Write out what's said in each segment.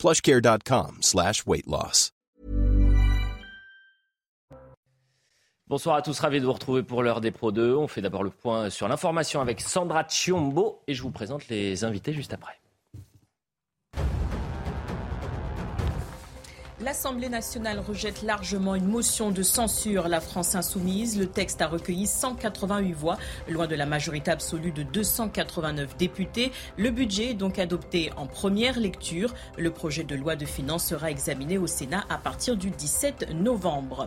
plushcare.com slash. Bonsoir à tous, ravi de vous retrouver pour l'heure des Pro 2. On fait d'abord le point sur l'information avec Sandra Chiombo et je vous présente les invités juste après. L'Assemblée nationale rejette largement une motion de censure. La France insoumise, le texte a recueilli 188 voix, loin de la majorité absolue de 289 députés. Le budget est donc adopté en première lecture. Le projet de loi de finances sera examiné au Sénat à partir du 17 novembre.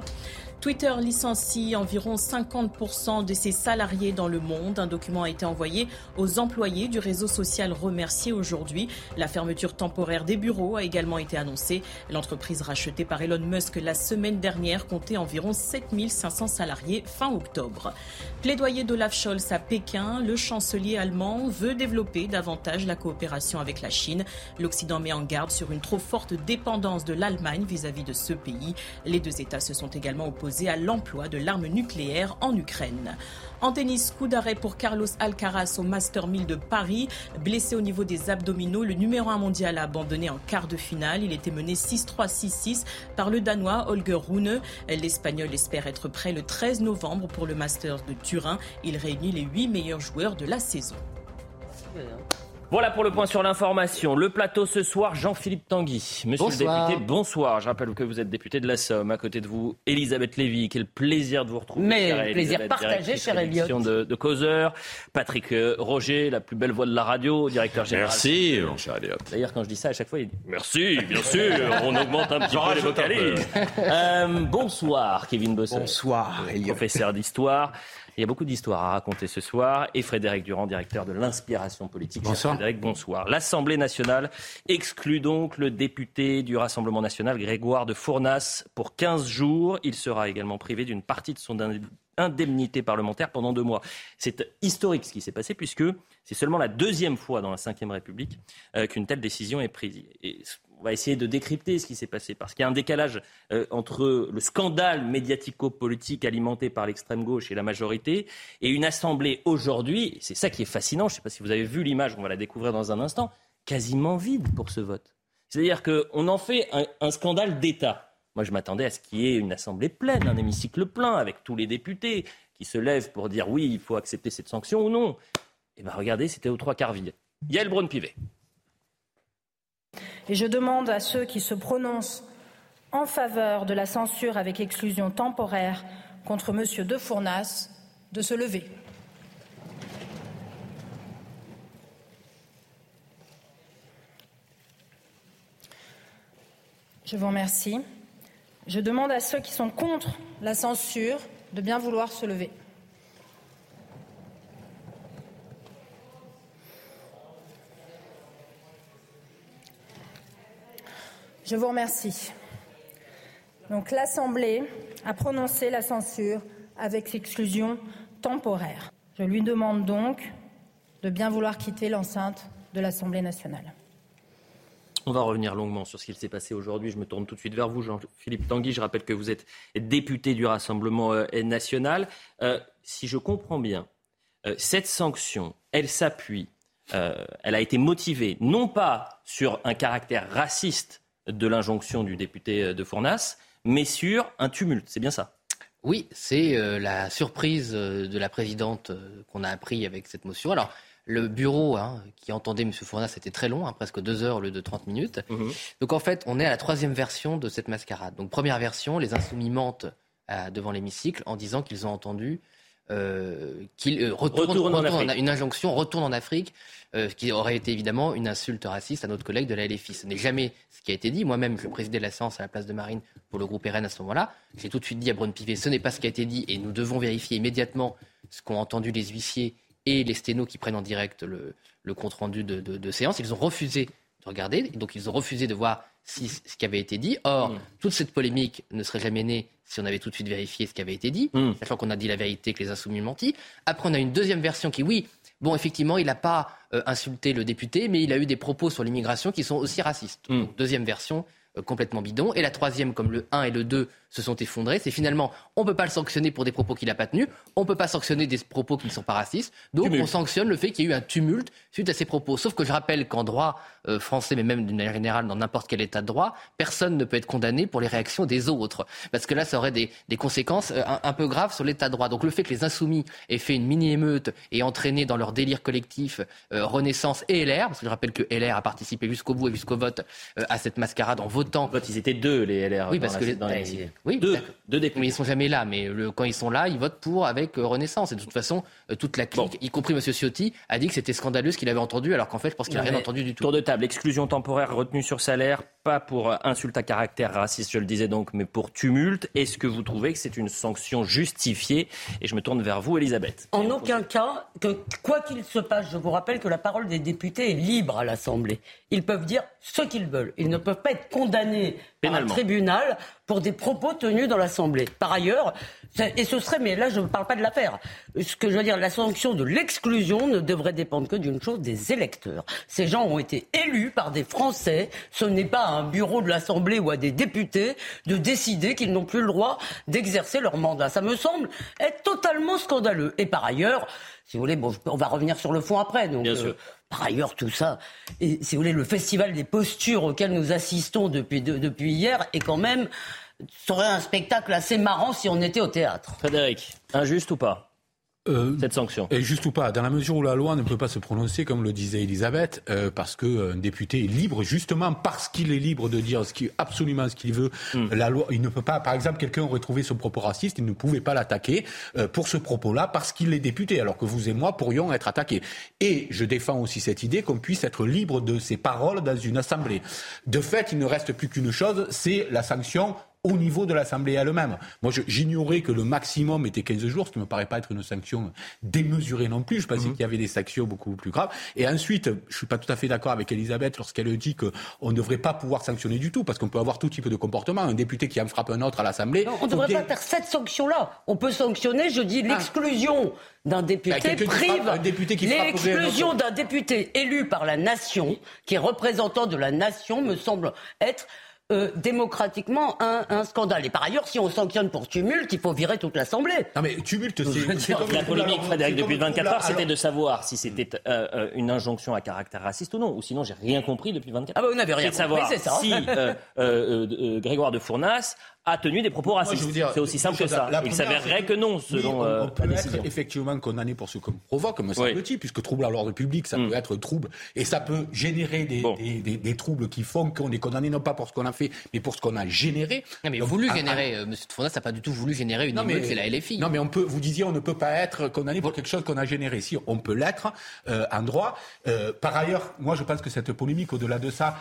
Twitter licencie environ 50% de ses salariés dans le monde. Un document a été envoyé aux employés du réseau social remercié aujourd'hui. La fermeture temporaire des bureaux a également été annoncée. L'entreprise rachetée par Elon Musk la semaine dernière comptait environ 7500 salariés fin octobre. Plaidoyer d'Olaf Scholz à Pékin, le chancelier allemand veut développer davantage la coopération avec la Chine. L'Occident met en garde sur une trop forte dépendance de l'Allemagne vis-à-vis de ce pays. Les deux États se sont également opposés à l'emploi de l'arme nucléaire en Ukraine. En tennis, coup d'arrêt pour Carlos Alcaraz au Master 1000 de Paris. Blessé au niveau des abdominaux, le numéro 1 mondial a abandonné en quart de finale. Il était mené 6-3, 6-6 par le Danois Holger Rune. L'Espagnol espère être prêt le 13 novembre pour le Masters de Turin. Il réunit les 8 meilleurs joueurs de la saison. Voilà pour le point sur l'information. Le plateau ce soir, Jean-Philippe Tanguy. Monsieur bonsoir. le député, bonsoir. Je rappelle que vous êtes député de la Somme. À côté de vous, Elisabeth Lévy. Quel plaisir de vous retrouver. Mais plaisir partagé, cher Elliot. De, de Causeur. Patrick euh, Roger, la plus belle voix de la radio, directeur général. Merci, mon cher Elliot. D'ailleurs, quand je dis ça, à chaque fois, il dit Merci, bien sûr. On augmente un petit peu les vocalises. Euh, bonsoir, Kevin Bosson. Bonsoir, Elliot. Professeur d'histoire. Il y a beaucoup d'histoires à raconter ce soir. Et Frédéric Durand, directeur de l'inspiration politique. Bonsoir. Frédéric, bonsoir. L'Assemblée nationale exclut donc le député du Rassemblement national, Grégoire de Fournas, pour 15 jours. Il sera également privé d'une partie de son indemnité parlementaire pendant deux mois. C'est historique ce qui s'est passé puisque c'est seulement la deuxième fois dans la Ve République euh, qu'une telle décision est prise. Et on va essayer de décrypter ce qui s'est passé, parce qu'il y a un décalage euh, entre le scandale médiatico-politique alimenté par l'extrême gauche et la majorité, et une assemblée aujourd'hui, c'est ça qui est fascinant, je ne sais pas si vous avez vu l'image, on va la découvrir dans un instant, quasiment vide pour ce vote. C'est-à-dire qu'on en fait un, scandale d'État. Moi, je m'attendais à ce qu'il y ait une assemblée pleine, un hémicycle plein, avec tous les députés qui se lèvent pour dire oui, il faut accepter cette sanction ou non. Et bien regardez, c'était aux trois quarts vide. Yael Braun-Pivet. Et je demande à ceux qui se prononcent en faveur de la censure avec exclusion temporaire contre M. De Fournas de se lever. Je vous remercie. Je demande à ceux qui sont contre la censure de bien vouloir se lever. Je vous remercie. Donc l'Assemblée a prononcé la censure avec exclusion temporaire. Je lui demande donc de bien vouloir quitter l'enceinte de l'Assemblée nationale. On va revenir longuement sur ce qu'il s'est passé aujourd'hui. Je me tourne tout de suite vers vous, Jean-Philippe Tanguy. Je rappelle que vous êtes député du Rassemblement euh, national. Euh, si je comprends bien, euh, cette sanction, elle s'appuie, elle a été motivée non pas sur un caractère raciste de l'injonction du député de Fournas, mais sur un tumulte. C'est bien ça? Oui, c'est euh, la surprise euh, de la présidente euh, qu'on a appris avec cette motion. Alors, le bureau hein, qui entendait M. Fournas était très long, hein, presque deux heures au lieu de 30 minutes. Mhm. Donc en fait, on est à la troisième version de cette mascarade. Donc première version, les insoumis mentent euh, devant l'hémicycle en disant qu'ils ont entendu euh, qu'ils euh, Retourne en une injonction, retourne en Afrique, euh, ce qui aurait été évidemment une insulte raciste à notre collègue de la LFI. Ce n'est jamais ce qui a été dit. Moi-même, je présidais la séance à la place de Marine pour le groupe RN à ce moment-là. J'ai tout de suite dit à Braun-Pivet, ce n'est pas ce qui a été dit et nous devons vérifier immédiatement ce qu'ont entendu les huissiers et les sténos qui prennent en direct le, le compte-rendu de, de- de séance. Ils ont refusé de regarder, donc ils ont refusé de voir si, ce qui avait été dit. Or, mm. toute cette polémique ne serait jamais née si on avait tout de suite vérifié ce qui avait été dit, mm. sachant qu'on a dit la vérité, que les insoumis menti. Après, on a une deuxième version qui, oui, bon, effectivement, il n'a pas euh, insulté le député, mais il a eu des propos sur l'immigration qui sont aussi racistes. Mm. deuxième version, complètement bidon. Et la troisième, comme le 1 et le 2 se sont effondrés, c'est finalement, on ne peut pas le sanctionner pour des propos qu'il n'a pas tenus, on ne peut pas sanctionner des propos qui ne sont pas racistes, donc on sanctionne le fait qu'il y ait eu un tumulte suite à ces propos. Sauf que je rappelle qu'en droit euh, français, mais même d'une manière générale dans n'importe quel état de droit, personne ne peut être condamné pour les réactions des autres. Parce que là, ça aurait des, conséquences euh, un, peu graves sur l'état de droit. Donc le fait que les insoumis aient fait une mini-émeute et entraîné dans leur délire collectif Renaissance et LR, parce que je rappelle que LR a participé jusqu'au bout et jusqu'au vote à cette mascarade en votant. Ils étaient deux, les LR. Oui, parce que les, oui, deux, deux députés. Mais ils sont jamais là. Mais le, quand ils sont là, ils votent pour avec euh, Renaissance. Et de toute façon, euh, toute la clique, y compris M. Ciotti, a dit que c'était scandaleux ce qu'il avait entendu, alors qu'en fait, je pense qu'il n'a rien entendu du tout. Tour de table, exclusion temporaire retenue sur salaire, pas pour euh, insulte à caractère raciste, je le disais donc, mais pour tumulte. Est-ce que vous trouvez que c'est une sanction justifiée? Et je me tourne vers vous, Elisabeth. En aucun cas, que quoi qu'il se passe, je vous rappelle que la parole des députés est libre à l'Assemblée. Ils peuvent dire ce qu'ils veulent. Ils ne peuvent pas être condamnés par un tribunal pour des propos tenus dans l'Assemblée. Par ailleurs, et ce serait, mais là je ne parle pas de l'affaire, ce que je veux dire, la sanction de l'exclusion ne devrait dépendre que d'une chose, des électeurs. Ces gens ont été élus par des Français, ce n'est pas à un bureau de l'Assemblée ou à des députés de décider qu'ils n'ont plus le droit d'exercer leur mandat. Ça me semble être totalement scandaleux. Et par ailleurs, si vous voulez, bon, on va revenir sur le fond après. Donc, Bien sûr. Euh, par ailleurs, tout ça, et si vous voulez, le festival des postures auquel nous assistons depuis, depuis hier est quand même serait un spectacle assez marrant si on était au théâtre. Frédéric, injuste ou pas? Euh, cette sanction. Et juste ou pas, dans la mesure où la loi ne peut pas se prononcer, comme le disait Elisabeth, euh, parce qu'un euh, député est libre, justement parce qu'il est libre de dire ce qui, absolument ce qu'il veut, hmm. la loi, il ne peut pas, par exemple, quelqu'un aurait trouvé ce propos raciste, il ne pouvait pas l'attaquer pour ce propos-là, parce qu'il est député, alors que vous et moi pourrions être attaqués. Et je défends aussi cette idée qu'on puisse être libre de ses paroles dans une assemblée. De fait, il ne reste plus qu'une chose, c'est la sanction au niveau de l'Assemblée elle-même. Moi, j'ignorais que le maximum était 15 jours, ce qui ne me paraît pas être une sanction démesurée non plus. Je pensais mhm. qu'il y avait des sanctions beaucoup plus graves. Et ensuite, je ne suis pas tout à fait d'accord avec Elisabeth lorsqu'elle dit qu'on ne devrait pas pouvoir sanctionner du tout, parce qu'on peut avoir tout type de comportement. Un député qui en frappe un autre à l'Assemblée. On ne devrait pas faire cette sanction-là. On peut sanctionner, je dis, ah. l'exclusion d'un député bah, prive l'exclusion d'un député élu par la nation, qui est représentant de la nation, me semble être euh, démocratiquement un, scandale. Et par ailleurs, si on sanctionne pour tumulte, il faut virer toute l'Assemblée. Non mais tumulte, c'est... La polémique, Frédéric, depuis 24 heures, c'était de savoir si c'était euh, euh, une injonction à caractère raciste ou non. Ou sinon, j'ai rien compris depuis 24 heures. Ah bah vous n'avez rien compris, c'est ça. Si Grégoire de Fournas a tenu des propos racistes. C'est aussi simple que ça. Il s'avérerait que non, selon on, euh, peut être effectivement condamné pour ce qu'on provoque, me semble-t-il, puisque trouble à l'ordre public, ça mm. peut être trouble, et ça peut générer des, des, des, troubles qui font qu'on est condamné non pas pour ce qu'on a fait, mais pour ce qu'on a généré. Non, mais voulu générer, M. Monsieur n'a pas du tout voulu générer une émeute, c'est la LFI. Non, mais on peut, vous disiez, on ne peut pas être condamné pour quelque chose qu'on a généré. Si, on peut l'être euh, en droit. Euh, par ailleurs, moi, je pense que cette polémique, au-delà de ça,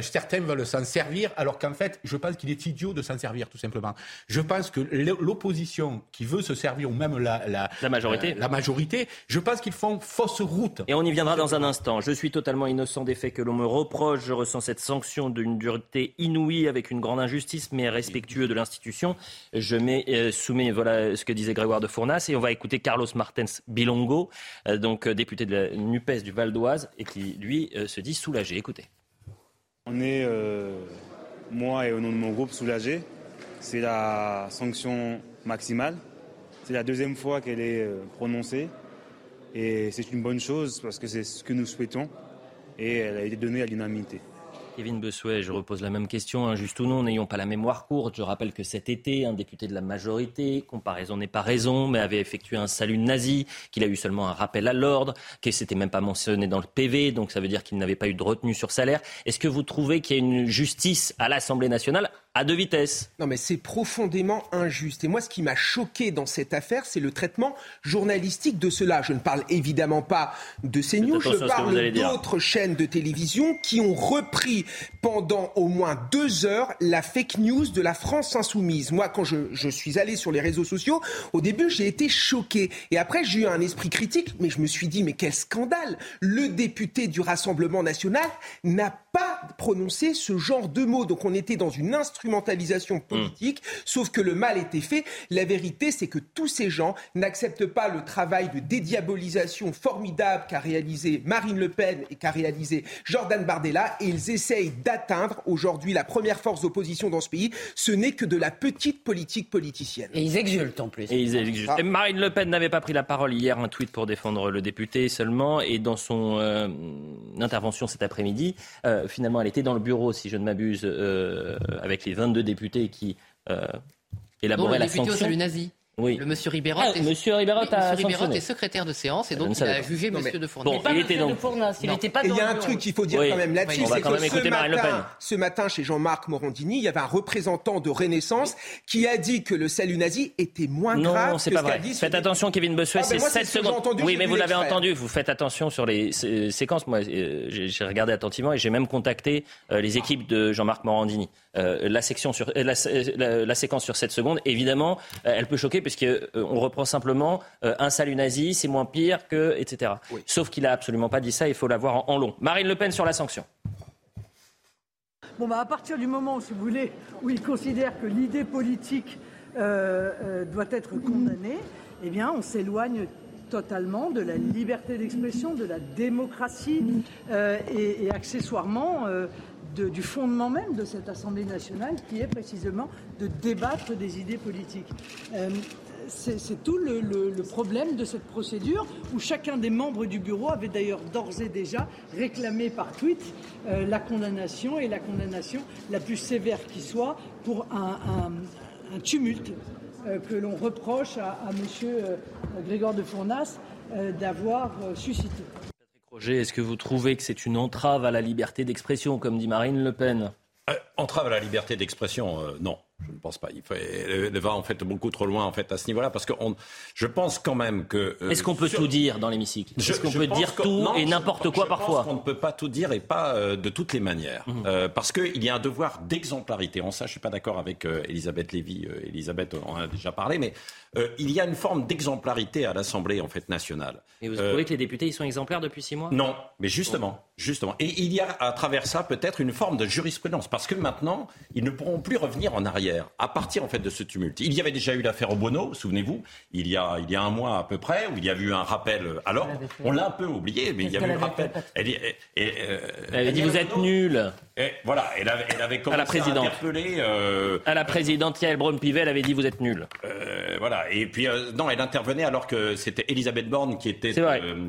certains veulent s'en servir, alors qu'en fait, je pense qu'il est idiot de s'en servir, tout simplement. Je pense que l'opposition qui veut se servir, ou même la, la, majorité. Euh, la majorité, je pense qu'ils font fausse route. Et on y viendra dans un instant. Je suis totalement innocent des faits que l'on me reproche. Je ressens cette sanction d'une dureté inouïe avec une grande injustice, mais respectueux de l'institution. Je mets, euh, soumets voilà ce que disait Grégoire de Fournas et on va écouter Carlos Martens Bilongo, euh, donc député de la NUPES du Val d'Oise, et qui, lui, se dit soulagé. Écoutez. On est, moi et au nom de mon groupe, soulagé c'est la sanction maximale. C'est la deuxième fois qu'elle est euh, prononcée. Et c'est une bonne chose parce que c'est ce que nous souhaitons. Et elle a été donnée à l'unanimité. Kevin Bessuet, je repose la même question, injuste ou non, n'ayons pas la mémoire courte. Je rappelle que cet été, un député de la majorité, comparaison n'est pas raison, mais avait effectué un salut nazi, qu'il a eu seulement un rappel à l'ordre, que c'était même pas mentionné dans le PV, donc ça veut dire qu'il n'avait pas eu de retenue sur salaire. Est-ce que vous trouvez qu'il y a une justice à l'Assemblée nationale à deux vitesses. Non, mais c'est profondément injuste. Et moi, ce qui m'a choqué dans cette affaire, c'est le traitement journalistique de cela. Je ne parle évidemment pas de CNews, je parle d'autres chaînes de télévision qui ont repris pendant au moins deux heures la fake news de la France insoumise. Moi, quand je, je suis allé sur les réseaux sociaux, au début, j'ai été choqué. Et après, j'ai eu un esprit critique, mais je me suis dit, mais quel scandale Le député du Rassemblement national n'a pas prononcé ce genre de mots. Donc on était dans une instrumentalisation politique, sauf que le mal était fait. La vérité, c'est que tous ces gens n'acceptent pas le travail de dédiabolisation formidable qu'a réalisé Marine Le Pen et qu'a réalisé Jordan Bardella, et ils essayent d'atteindre aujourd'hui la première force d'opposition dans ce pays. Ce n'est que de la petite politique politicienne. Et ils exultent en plus. Et ils exultent. Ah. Marine Le Pen n'avait pas pris la parole hier, un tweet pour défendre le député seulement, et dans son euh, intervention cet après-midi, euh, finalement, elle était dans le bureau, si je ne m'abuse, euh, avec les 22 députés qui élaboraient la sanction. Salut nazi. Oui. Le monsieur Ribérot, ah, est, monsieur Ribérot, est secrétaire de séance et donc il a jugé monsieur de Fournas. Bon, il était donc... de Fournas, il n'était pas Il y a un truc qu'il faut dire quand même là-dessus, c'est que ce matin, ce matin, chez Jean-Marc Morandini, il y avait un représentant de Renaissance qui a dit que le salut nazi était moins grave non, c'est pas vrai. Faites attention, Kevin Bossuet, ah, c'est 7 secondes. oui, mais vous l'avez entendu, vous faites attention sur les séquences. Moi, euh, j'ai regardé attentivement et j'ai même contacté euh, les équipes de Jean-Marc Morandini. Euh, la, section sur, la, la, séquence sur 7 secondes, évidemment, elle peut choquer puisqu'on reprend simplement euh, un salut nazi, c'est moins pire que, etc. Sauf qu'il n'a absolument pas dit ça, il faut l'avoir en, long. Marine Le Pen sur la sanction. Bon, bah, à partir du moment, si vous voulez, où il considère que l'idée politique euh, euh, doit être condamnée, eh bien, on s'éloigne totalement de la liberté d'expression, de la démocratie et, accessoirement du fondement même de cette Assemblée nationale qui est précisément de débattre des idées politiques c'est tout le, problème de cette procédure où chacun des membres du bureau avait d'ailleurs d'ores et déjà réclamé par tweet euh, la condamnation et la condamnation la plus sévère qui soit pour un, tumulte euh, que l'on reproche à, à M. Euh, Grégor de Fournas d'avoir suscité. Est-ce que vous trouvez que c'est une entrave à la liberté d'expression, comme dit Marine Le Pen? Entrave à la liberté d'expression, non. Je ne pense pas. Il, elle va en fait beaucoup trop loin en fait à ce niveau-là parce que on, je pense quand même que. Euh, Est-ce qu'on peut tout dire dans l'hémicycle? Est-ce qu'on peut dire tout et n'importe quoi je parfois? pense On ne peut pas tout dire et pas euh, de toutes les manières mhm. euh, parce qu'il y a un devoir d'exemplarité. En ça, je suis pas d'accord avec Elisabeth Lévy. Elisabeth en a déjà parlé, mais il y a une forme d'exemplarité à l'Assemblée en fait nationale. Et vous trouvez que les députés ils sont exemplaires depuis six mois? Non, mais justement, justement. Et il y a à travers ça peut-être une forme de jurisprudence parce que maintenant ils ne pourront plus revenir en arrière à partir en fait de ce tumulte. Il y avait déjà eu l'affaire Obono, souvenez-vous, il y a il y a un mois à peu près où il y a eu un rappel. Alors, on l'a un peu oublié, mais il y a eu un rappel. Elle, euh, elle, dit vous êtes nul. Et voilà, elle avait, elle avait commencé à, la présidente. à interpeller. Euh, à la présidente Yael Braun-Pivet, elle avait dit vous êtes nul. Euh, voilà, et puis non, elle intervenait alors que c'était Elisabeth Borne qui était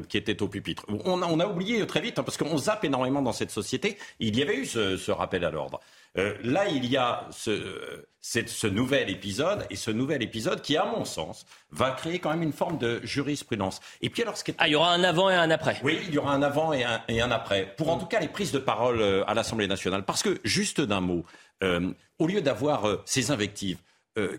qui était au pupitre. On a, on a oublié très vite hein, parce qu'on zappe énormément dans cette société. Il y avait eu ce, ce rappel à l'ordre. là, il y a ce, c'est ce nouvel épisode, et ce nouvel épisode qui, à mon sens, va créer quand même une forme de jurisprudence. Et puis alors, ce qui est... Ah, il y aura un avant et un après. Oui, il y aura un avant et un, et un après. Pour en tout cas les prises de parole euh, à l'Assemblée nationale. Parce que, juste d'un mot, euh, au lieu d'avoir euh, ces invectives,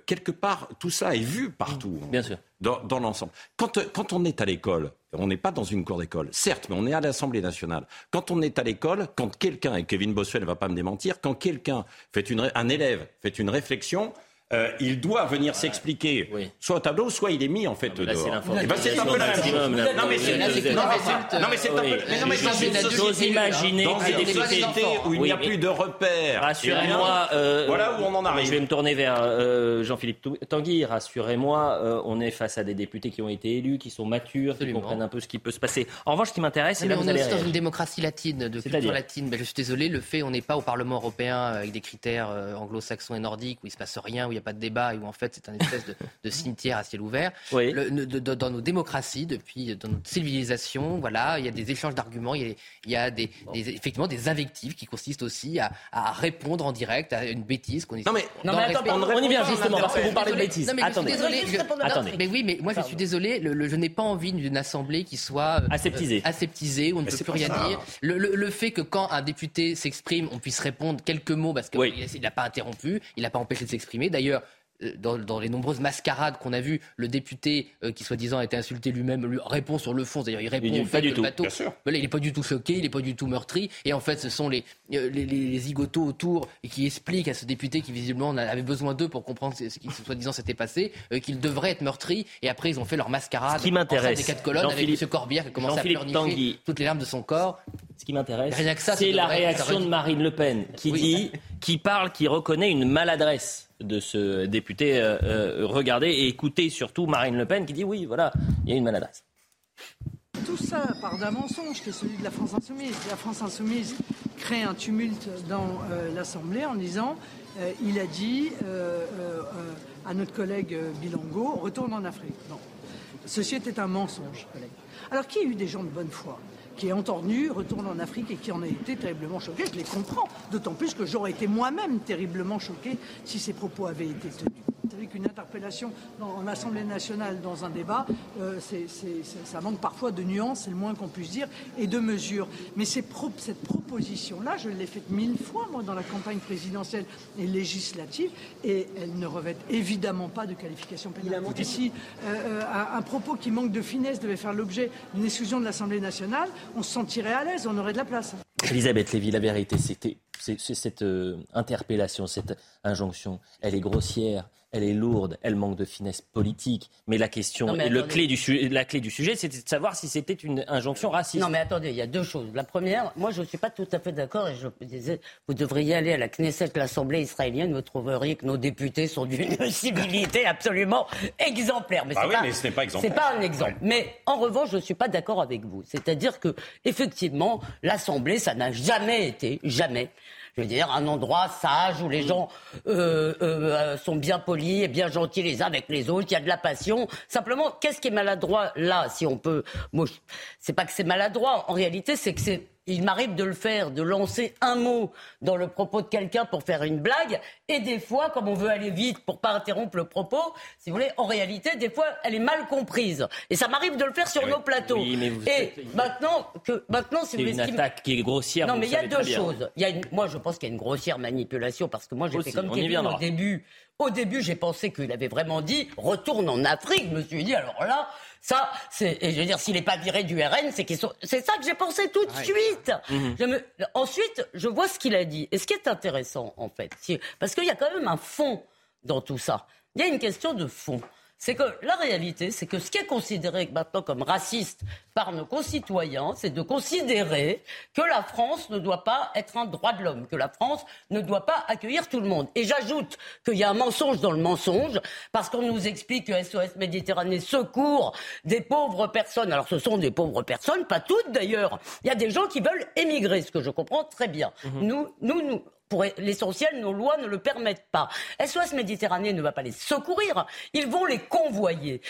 quelque part, tout ça est vu partout. Bien sûr dans, l'ensemble. Quand, on est à l'école, on n'est pas dans une cour d'école, certes, mais on est à l'Assemblée nationale. Quand on est à l'école, quand quelqu'un, et Kevin Bossuet ne va pas me démentir, quand quelqu'un fait un élève fait une réflexion, euh, il doit venir s'expliquer, soit au tableau, soit il est mis en fait dehors. Eh ben, c'est un peu la Non mais c'est non mais c'est un peu. Non mais j'ose imaginer dans une société où il n'y a plus de repères. Rassurez-moi. Euh, voilà où on en arrive. Je vais me tourner vers euh, Jean-Philippe Tanguy. Rassurez-moi, on est face à des députés qui ont été élus, qui sont matures, qui comprennent un peu ce qui peut se passer. En revanche, ce qui m'intéresse, c'est là on est aussi dans une démocratie latine, de culture latine. Je suis désolé, le fait on n'est pas au Parlement européen avec des critères anglo-saxons et nordiques où il se passe rien, où n'y a pas de débat et où en fait c'est un espèce de, cimetière à ciel ouvert. dans nos démocraties, depuis dans notre civilisation, voilà, il y a des échanges d'arguments, il y a, des, effectivement des invectives qui consistent aussi à, répondre en direct à une bêtise qu'on Non mais, non, mais on, y vient justement parce que vous parlez de bêtises. mais attendez. mais oui, mais moi je suis désolé, je n'ai pas envie d'une assemblée qui soit euh, aseptisée, aseptisée où on ne peut plus rien dire. Le, fait que quand un député s'exprime, on puisse répondre quelques mots parce qu'il n'a pas interrompu, il n'a pas empêché de s'exprimer. D'ailleurs, euh, dans, les nombreuses mascarades qu'on a vues, le député euh, qui soi-disant a été insulté lui-même lui répond sur le fond, c'est-à-dire il répond il au fait du le bateau. il n'est pas du tout choqué, il n'est pas du tout meurtri, et en fait ce sont les, euh, les, les, zigotos autour et qui expliquent à ce député qui visiblement avait besoin d'eux pour comprendre ce qui soi-disant s'était passé, qu'il devrait être meurtri, et après ils ont fait leur mascarade. Ce qui m'intéresse, des quatre colonnes avec ce Corbière qui a commencé à pleurnicher toutes les larmes de son corps. Ce qui m'intéresse, c'est la réaction de Marine Le Pen qui dit, qui parle, qui reconnaît une maladresse de ce député. Euh, euh, regardez et écoutez surtout Marine Le Pen qui dit oui, voilà, il y a une maladresse. Tout ça part d'un mensonge qui est celui de la France insoumise. La France insoumise crée un tumulte dans euh, l'Assemblée en disant il a dit à notre collègue Bilango retourne en Afrique. Ceci était un mensonge, collègue. Alors qui a eu des gens de bonne foi? Qui est entendu, retourne en Afrique et qui en a été terriblement choqué. Je les comprends, d'autant plus que j'aurais été moi-même terriblement choqué si ces propos avaient été tenus. Vous savez qu'une interpellation dans, en Assemblée nationale dans un débat, euh, ça manque parfois de nuances, c'est le moins qu'on puisse dire, et de mesures. Mais cette proposition-là, je l'ai faite mille fois, moi, dans la campagne présidentielle et législative, et elle ne revêt évidemment pas de qualification pénale. Si euh, euh, un, propos qui manque de finesse devait faire l'objet d'une exclusion de l'Assemblée nationale, on se sentirait à l'aise, on aurait de la place. Elisabeth Lévy, la vérité, c'était cette interpellation, cette injonction, elle est grossière, elle est lourde, elle manque de finesse politique. Mais la question, et le clé du, la clé du sujet, c'était de savoir si c'était une injonction raciste. Non, mais attendez, il y a deux choses. La première, moi, je ne suis pas tout à fait d'accord. Et je disais, vous devriez aller à la Knesset, l'Assemblée israélienne, vous trouveriez que nos députés sont d'une civilité absolument exemplaire. Mais, ah oui, mais ce n'est pas exemplaire. C'est pas un exemple. Mais en revanche, je ne suis pas d'accord avec vous. C'est-à-dire que, effectivement, l'Assemblée, ça n'a jamais été, jamais, je veux dire, un endroit sage où les gens euh, euh, sont bien polis et bien gentils les uns avec les autres, il y a de la passion. Simplement, qu'est-ce qui est maladroit là, si on peut... Moi, c'est pas que c'est maladroit, en réalité, c'est que c'est il m'arrive de le faire, de lancer un mot dans le propos de quelqu'un pour faire une blague, et des fois, comme on veut aller vite pour pas interrompre le propos, si vous voulez, en réalité, des fois, elle est mal comprise. Et ça m'arrive de le faire sur nos plateaux. et maintenant que maintenant, si vous une attaque qui est grossière. Non, mais il y a deux choses. Il y a Moi, je pense qu'il y a une grossière manipulation parce que moi, j'ai fait comme Kevin au début. Au début, j'ai pensé qu'il avait vraiment dit retourne en Afrique. Je me suis dit alors là, ça, c'est, je veux dire, s'il n'est pas viré du RN, c'est qu'ils sont, c'est ça que j'ai pensé tout de suite. Mhm. Ensuite, je vois ce qu'il a dit. Et ce qui est intéressant, en fait, parce qu'il y a quand même un fond dans tout ça. Il y a une question de fond c'est que la réalité, c'est que ce qui est considéré maintenant comme raciste par nos concitoyens, c'est de considérer que la France ne doit pas être un droit de l'homme, que la France ne doit pas accueillir tout le monde. Et j'ajoute qu'il y a un mensonge dans le mensonge, parce qu'on nous explique que SOS Méditerranée secourt des pauvres personnes. Alors ce sont des pauvres personnes, pas toutes d'ailleurs. Il y a des gens qui veulent émigrer, ce que je comprends très bien. Mhm. Nous, nous, nous, pour l'essentiel, nos lois ne le permettent pas. SOS Méditerranée ne va pas les secourir, ils vont les convoyer.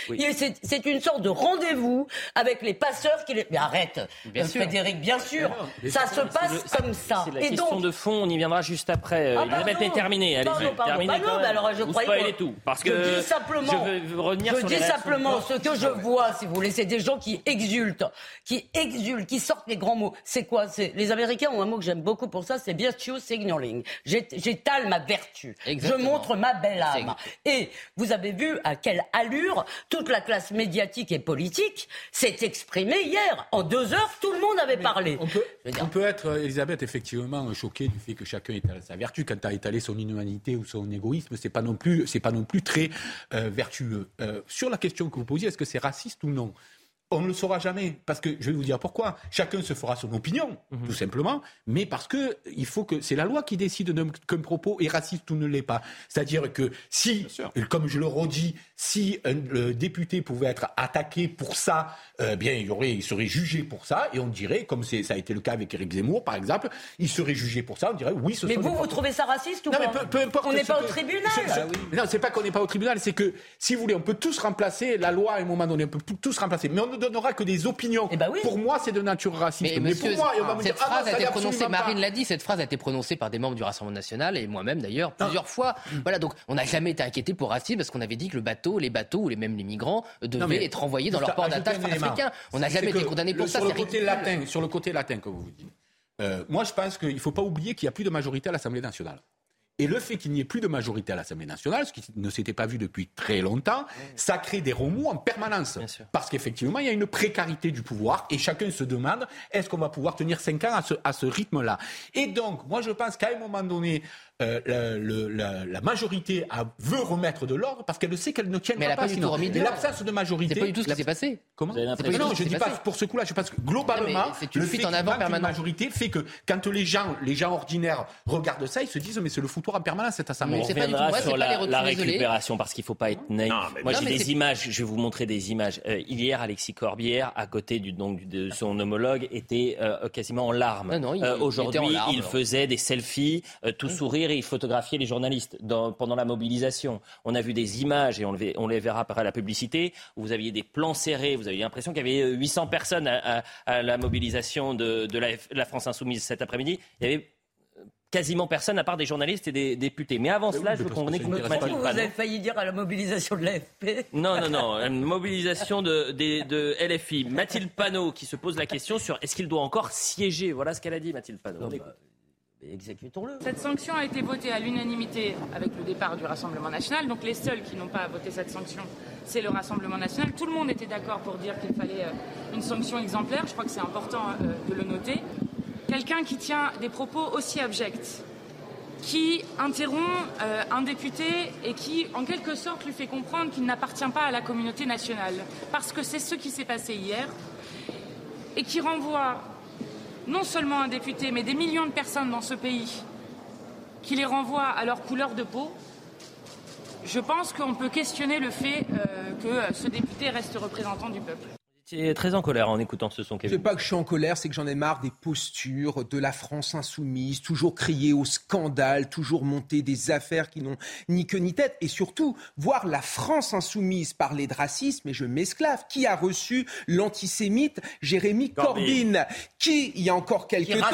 C'est une sorte de rendez-vous avec les passeurs qui les... Mais arrête, bien euh, Frédéric, bien sûr, ça se passe comme ça. C'est la Et question de fond, on y viendra juste après. Ah, Elisabeth est terminée, allez-y. Terminez bah non, alors je croyais tout, parce que je dis simplement, je veux revenir je dis simplement ce que je vois, si vous voulez, c'est des gens qui exultent, qui exultent, qui sortent les grands mots. C'est quoi? Les Américains ont un mot que j'aime beaucoup pour ça, c'est virtue signaling. J'étale ma vertu. Je montre ma belle âme. Et vous avez vu à quelle allure toute la classe médiatique et politique s'est exprimée hier. En deux heures, tout le monde avait parlé. On peut, être, Elisabeth, effectivement choqué du fait que chacun étale sa vertu. Quand tu as étalé son inhumanité ou son égoïsme, c'est pas non plus, c'est pas non plus très euh, vertueux. Euh, sur la question que vous posiez, est-ce que c'est raciste ou non? On ne le saura jamais, parce que je vais vous dire pourquoi. Chacun se fera son opinion, mhm. tout simplement, mais parce que il faut que c'est la loi qui décide qu'un propos est raciste ou ne l'est pas. C'est-à-dire que si, comme je le redis, si un député pouvait être attaqué pour ça, euh, bien il y aurait, il serait jugé pour ça, et on dirait, comme ça a été le cas avec Eric Zemmour, par exemple, il serait jugé pour ça. On dirait oui, ce Mais vous, vous trouvez ça raciste ou non, pas mais peu, importe. On n'est pas au tribunal. Ah non, c'est pas qu'on n'est pas au tribunal, c'est que si vous voulez, on peut tous remplacer la loi à un moment donné, on peut tous remplacer, mais on donnera que des opinions. Eh ben pour moi, c'est de nature raciste. Mais, pour moi, cette ah phrase a été prononcée, Marine l'a dit, cette phrase a été prononcée par des membres du Rassemblement national et moi-même d'ailleurs plusieurs fois. Voilà, donc on n'a jamais été inquiété pour racisme parce qu'on avait dit que le bateau, les bateaux ou les, même les migrants devaient être envoyés dans leur port d'attache africain. On n'a jamais été condamné pour ça. Sur le, côté latin, sur le côté latin, que vous dites. Euh, moi, je pense qu'il ne faut pas oublier qu'il n'y a plus de majorité à l'Assemblée nationale. Et le fait qu'il n'y ait plus de majorité à l'Assemblée nationale, ce qui ne s'était pas vu depuis très longtemps, ça crée des remous en permanence. Parce qu'effectivement, il y a une précarité du pouvoir et chacun se demande est-ce qu'on va pouvoir tenir cinq ans à ce, à ce rythme-là? Et donc, moi, je pense qu'à un moment donné, euh, la, la, majorité a, veut remettre de l'ordre parce qu'elle sait qu'elle ne tiendra mais elle pas. pas sinon. Mais l'absence de majorité. C'est pas du tout ce qui s'est passé. Comment Non, je dis pas pour ce coup-là. Je pense que globalement, le fait en avant permanent. majorité fait que quand les gens, les gens ordinaires regardent ça, ils se disent mais c'est le foutoir en permanence cette assemblée. On reviendra sur la, la récupération parce qu'il faut pas être naïf. Moi, j'ai des images. Je vais vous montrer des images. Euh, hier, Alexis Corbière, à côté du, donc, de son homologue, était euh, quasiment en larmes. Aujourd'hui, il faisait des selfies, tout sourire photographiait les journalistes dans, pendant la mobilisation. On a vu des images, et on, on les verra après la publicité, où vous aviez des plans serrés, vous aviez l'impression qu'il y avait 800 personnes à, la mobilisation de, la, France Insoumise cet après-midi. Il y avait quasiment personne à part des journalistes et des députés. Mais avant cela, je veux qu'on écoute Mathilde Vous avez failli dire à la mobilisation de l'AFP. Non, non, non. Une mobilisation de, de, LFI. Mathilde Panot qui se pose la question sur est-ce qu'il doit encore siéger? Voilà ce qu'elle a dit, Mathilde Panot. Cette sanction a été votée à l'unanimité avec le départ du Rassemblement national. Donc les seuls qui n'ont pas voté cette sanction, c'est le Rassemblement national. Tout le monde était d'accord pour dire qu'il fallait euh, une sanction exemplaire. Je crois que c'est important euh, de le noter. Quelqu'un qui tient des propos aussi abjects, qui interrompt euh, un député et qui, en quelque sorte, lui fait comprendre qu'il n'appartient pas à la communauté nationale. Parce que c'est ce qui s'est passé hier et qui renvoie non seulement un député, mais des millions de personnes dans ce pays qui les renvoient à leur couleur de peau, je pense qu'on peut questionner le fait euh, que ce député reste représentant du peuple. C'est très en colère en écoutant ce son. C'est pas que je suis en colère, c'est que j'en ai marre des postures de la France insoumise, toujours crier au scandale, toujours monter des affaires qui n'ont ni queue ni tête, et surtout voir la France insoumise parler de racisme. Et je m'esclave. Qui a reçu l'antisémite Jérémy Corbyn, Qui, il y a encore quelques qui temps,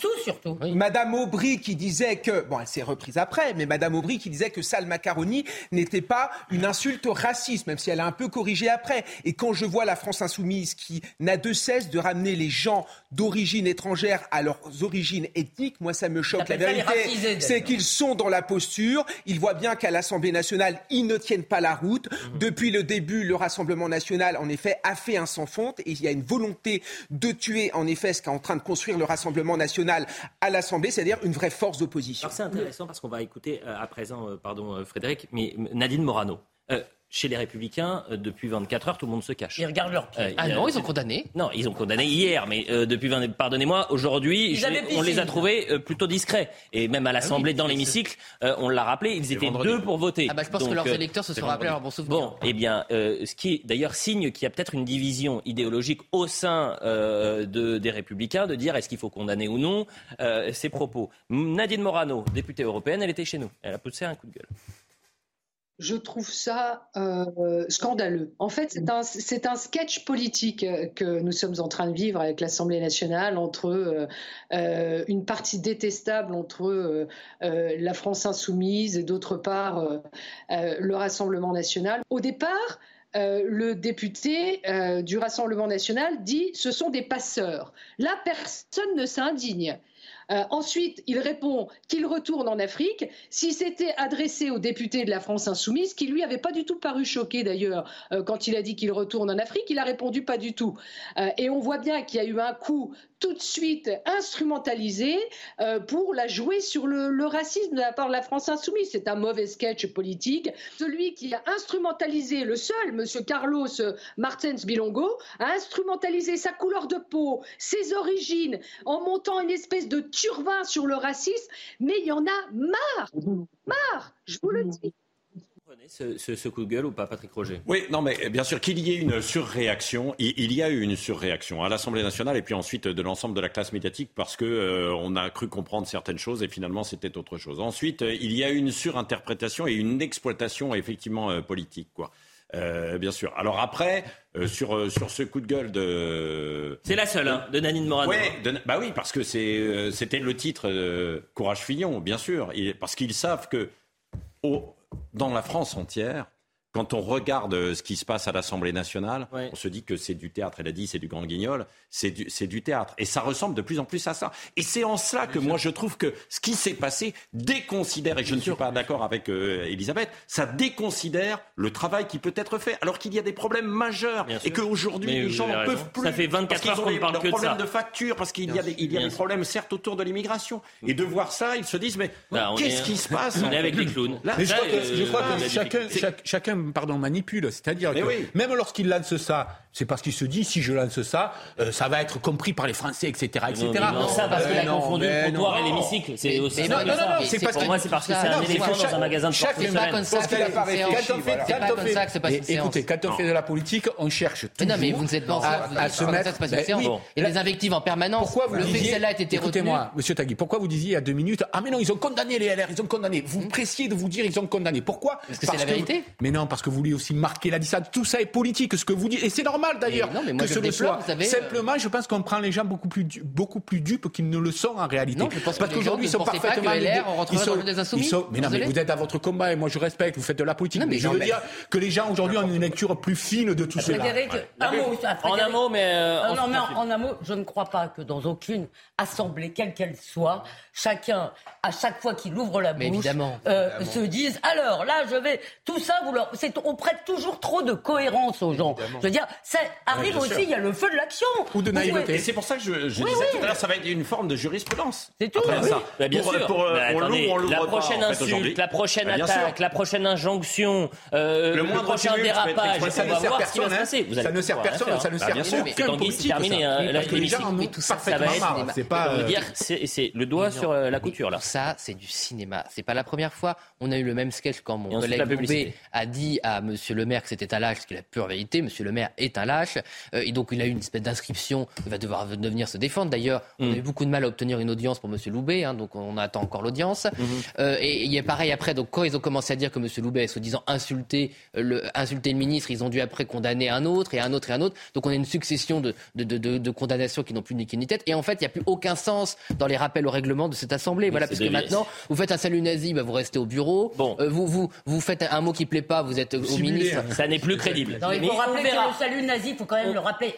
tout surtout. Madame Aubry qui disait que, bon, elle s'est reprise après, mais Madame Aubry qui disait que sale macaroni n'était pas une insulte raciste, même si elle a un peu corrigé après. Et quand je vois la France insoumise insoumise qui n'a de cesse de ramener les gens d'origine étrangère à leurs origines ethniques, moi ça me choque. La vérité, c'est qu'ils sont dans la posture. Ils voient bien qu'à l'Assemblée nationale, ils ne tiennent pas la route. Mhm. Depuis le début, le Rassemblement national, en effet, a fait un sans fonte et il y a une volonté de tuer, en effet, ce qu'est en train de construire le Rassemblement national à l'Assemblée, c'est-à-dire une vraie force d'opposition. C'est intéressant parce qu'on va écouter euh, à présent, euh, pardon euh, Frédéric, mais Nadine Morano chez les Républicains, euh, depuis 24 heures, tout le monde se cache. Ils regardent leur pied. Euh, ah non, ils ont condamné. Non, ils ont condamné hier, mais euh, depuis 20... pardonnez-moi, aujourd'hui, on les a trouvés plutôt discrets. Et même à ah l'Assemblée, dans l'hémicycle, on l'a rappelé, ils étaient deux pour voter. Ah bah, je pense que leurs électeurs se sont rappelés leur bon souvenir. Bon, eh bien, ce qui est d'ailleurs signe qu'il y a peut-être une division idéologique au sein de, des Républicains, de dire est-ce qu'il faut condamner ou non ces propos. Nadine Morano, députée européenne, elle était chez nous. Elle a poussé un coup de gueule je trouve ça euh, scandaleux. En fait, c'est un, sketch politique euh, que nous sommes en train de vivre avec l'Assemblée nationale entre euh, une partie détestable entre la France insoumise et d'autre part le Rassemblement national. Au départ, le député du Rassemblement national dit ce sont des passeurs. Là, personne ne s'indigne. Euh, ensuite, il répond qu'il retourne en Afrique. Si c'était adressé au député de la France insoumise, qui lui avait pas du tout paru choqué d'ailleurs euh, quand il a dit qu'il retourne en Afrique, il a répondu pas du tout. Euh, et on voit bien qu'il y a eu un coup tout de suite instrumentalisé pour la jouer sur le, racisme de la part de la France insoumise. C'est un mauvais sketch politique. Celui qui a instrumentalisé, le seul, M. Carlos Martens Bilongo, a instrumentalisé sa couleur de peau, ses origines, en montant une espèce de turbin sur le racisme, mais il y en a marre, marre, je vous le dis. Ce, ce, ce, coup de gueule ou pas, Patrick Roger? Oui, non, mais bien sûr qu'il y ait une surréaction. Il, y a eu une surréaction à l'Assemblée nationale et puis ensuite de l'ensemble de la classe médiatique parce que euh, on a cru comprendre certaines choses et finalement c'était autre chose. Ensuite, euh, il y a eu une surinterprétation et une exploitation effectivement euh, politique, quoi. Euh, bien sûr. Alors après, euh, sur, euh, sur ce coup de gueule de... C'est la seule, hein, de Nanine Morano. bah oui, parce que c'était le titre Courage Fillon, bien sûr. parce qu'ils savent que dans la France entière, quand on regarde euh, ce qui se passe à l'Assemblée nationale, on se dit que c'est du théâtre. Elle a dit c'est du grand guignol, c'est du, du, théâtre. Et ça ressemble de plus en plus à ça. Et c'est en cela que moi je trouve que ce qui s'est passé déconsidère, et je ne suis pas d'accord avec euh, Elisabeth, ça déconsidère le travail qui peut être fait, alors qu'il y a des problèmes majeurs et qu'aujourd'hui les gens ne peuvent plus. Ça fait 24 heures qu'on parle que de ça. de facture, parce qu'il y a des, il y a des problèmes certes autour de l'immigration. Et de voir ça, ils se disent mais bah, qu'est-ce qui se passe On est avec les clowns. je crois que, chacun, chacun pardon, manipule. C'est-à-dire que même lorsqu'il lance ça, c'est parce qu'il se dit si je lance ça, euh, ça va être compris par les Français, etc. etc. Non, ça parce qu'il a confondu le comptoir et l'hémicycle. C'est aussi non, non, non, c'est Pour moi, c'est parce que c'est un éléphant dans un magasin de porte pas comme ça que c'est pas Écoutez, quand on fait de la politique, on cherche toujours non, mais vous ne êtes pas à se mettre. Et les invectives en permanence. Pourquoi vous que celle-là ait été Écoutez-moi, Monsieur Tagui, pourquoi vous disiez il y a deux minutes Ah mais non, ils ont condamné les LR, ils ont condamné. Vous pressiez de vous dire ils ont condamné. Pourquoi? Parce que c'est la vérité. Mais non, parce que vous voulez aussi marquer la distance. Tout ça est politique, ce que vous dites, et c'est normal d'ailleurs que ce le soit. Simplement, je pense qu'on prend les gens beaucoup plus beaucoup plus dupes qu'ils ne le sont en réalité. Non, je pense parce qu'aujourd'hui ils sont parfaitement. Pas que LR, on ils sont, des insoumis. mais non, mais vous êtes à votre combat et moi je respecte. Vous faites de la politique. mais je veux dire que les gens aujourd'hui ont une lecture plus fine de tout cela. En un mot, mais euh, non, mais en un mot, je ne crois pas que dans aucune assemblée, quelle qu'elle soit, chacun, à chaque fois qu'il ouvre la bouche, euh, se dise alors là, je vais tout ça. Vous leur, on prête toujours trop de cohérence aux gens. Je veux dire, ça arrive aussi. Il y a le feu de l'action ou de naïveté. Et c'est pour ça que je, je disais tout à l'heure, ça va être une forme de jurisprudence. C'est tout. Ça. Bah, bien sûr. Pour, euh, attendez, la prochaine insulte, la prochaine bah, attaque, la prochaine injonction, euh, le, le prochain dérapage, on va voir ce qui va se hein. passer. Ça ne sert personne. Ça ne sert aucun politique. Ça va être. C'est pas. C'est le doigt sur la couture là. Ça, c'est du cinéma. C'est pas la première fois. On a eu le même sketch quand mon collègue a dit à Monsieur le maire que c'était un lâche, ce qui est la pure vérité. Monsieur le maire est un lâche. Euh, et donc, il a eu une espèce d'inscription. Il va devoir venir se défendre. D'ailleurs, on a mm. eu beaucoup de mal à obtenir une audience pour Monsieur Loubet. Hein, donc, on attend encore l'audience. Mm-hmm. Euh, et il y a pareil après. Donc, quand ils ont commencé à dire que Monsieur Loubet, se disant insulté le, insulté le ministre, ils ont dû après condamner un autre et un autre et un autre. Donc, on a une succession de, de, de, de condamnations qui n'ont plus ni queue ni tête. Et en fait, il n'y a plus aucun sens dans les rappels au règlement de cette assemblée. voilà, parce que maintenant, vous faites un salut nazi, bah, vous restez au bureau. Bon. Euh, vous, vous, vous faites un mot qui plaît pas, vous êtes au ministre. Ça n'est plus crédible. il faut rappeler que le salut nazi, il faut quand même le rappeler.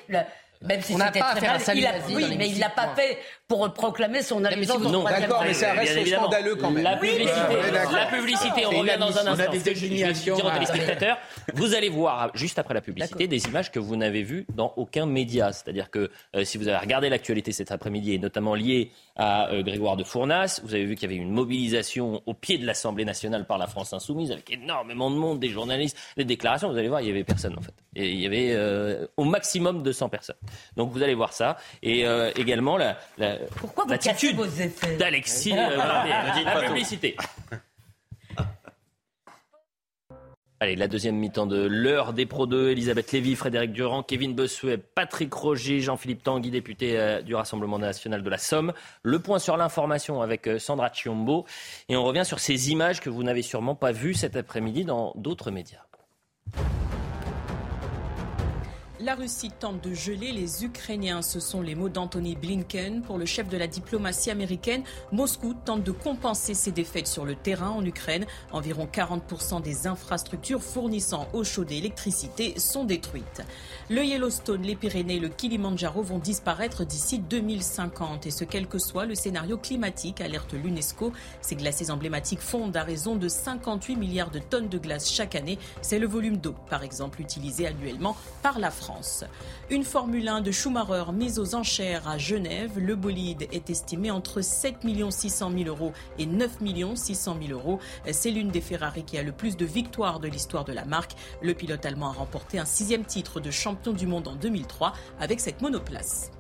Même si on n'a pas à faire un salut nazi. Oui, mais il l'a pas fait pour proclamer son allégeance Non, d'accord, mais ça reste scandaleux quand même. La publicité, la publicité on revient dans un instant. On a des géniations. Dire aux téléspectateurs, vous allez voir, juste après la publicité, des images que vous n'avez vues dans aucun média. C'est-à-dire que euh, si vous avez regardé l'actualité cet après-midi, et notamment liée à euh, Grégoire de Fournas, vous avez vu qu'il y avait une mobilisation au pied de l'Assemblée nationale par la France Insoumise, avec énormément de monde, des journalistes, des déclarations. Vous allez voir, il y avait personne en fait. Et il y avait euh, au maximum 200 personnes. Donc vous allez voir ça. Et également la pourquoi vous cassez vos effets d'Alexis euh, la publicité. Allez, la deuxième mi-temps de l'heure des Pro 2, Elisabeth Lévy, Frédéric Durand, Kevin Bossuet, Patrick Roger, Jean-Philippe Tanguy, député euh, du Rassemblement national de la Somme. Le point sur l'information avec euh, Sandra Chiombo. Et on revient sur ces images que vous n'avez sûrement pas vues cet après-midi dans d'autres médias. La Russie tente de geler les Ukrainiens. Ce sont les mots d'Anthony Blinken. Pour le chef de la diplomatie américaine, Moscou tente de compenser ses défaites sur le terrain en Ukraine. Environ 40% des infrastructures fournissant eau chaude et électricité sont détruites. Le Yellowstone, les Pyrénées le Kilimandjaro vont disparaître d'ici 2050. Et ce, quel que soit le scénario climatique, alerte l'UNESCO. Ces glaciers emblématiques fondent à raison de 58 milliards de tonnes de glace chaque année. C'est le volume d'eau, par exemple, utilisé annuellement par la France. Une Formule 1 de Schumacher mise aux enchères à Genève. Le bolide est estimé entre 7 600 000 euros et 9 600 000 euros. C'est l'une des Ferrari qui a le plus de victoires de l'histoire de la marque. Le pilote allemand a remporté un sixième titre de champion du monde en 2003 avec cette monoplace.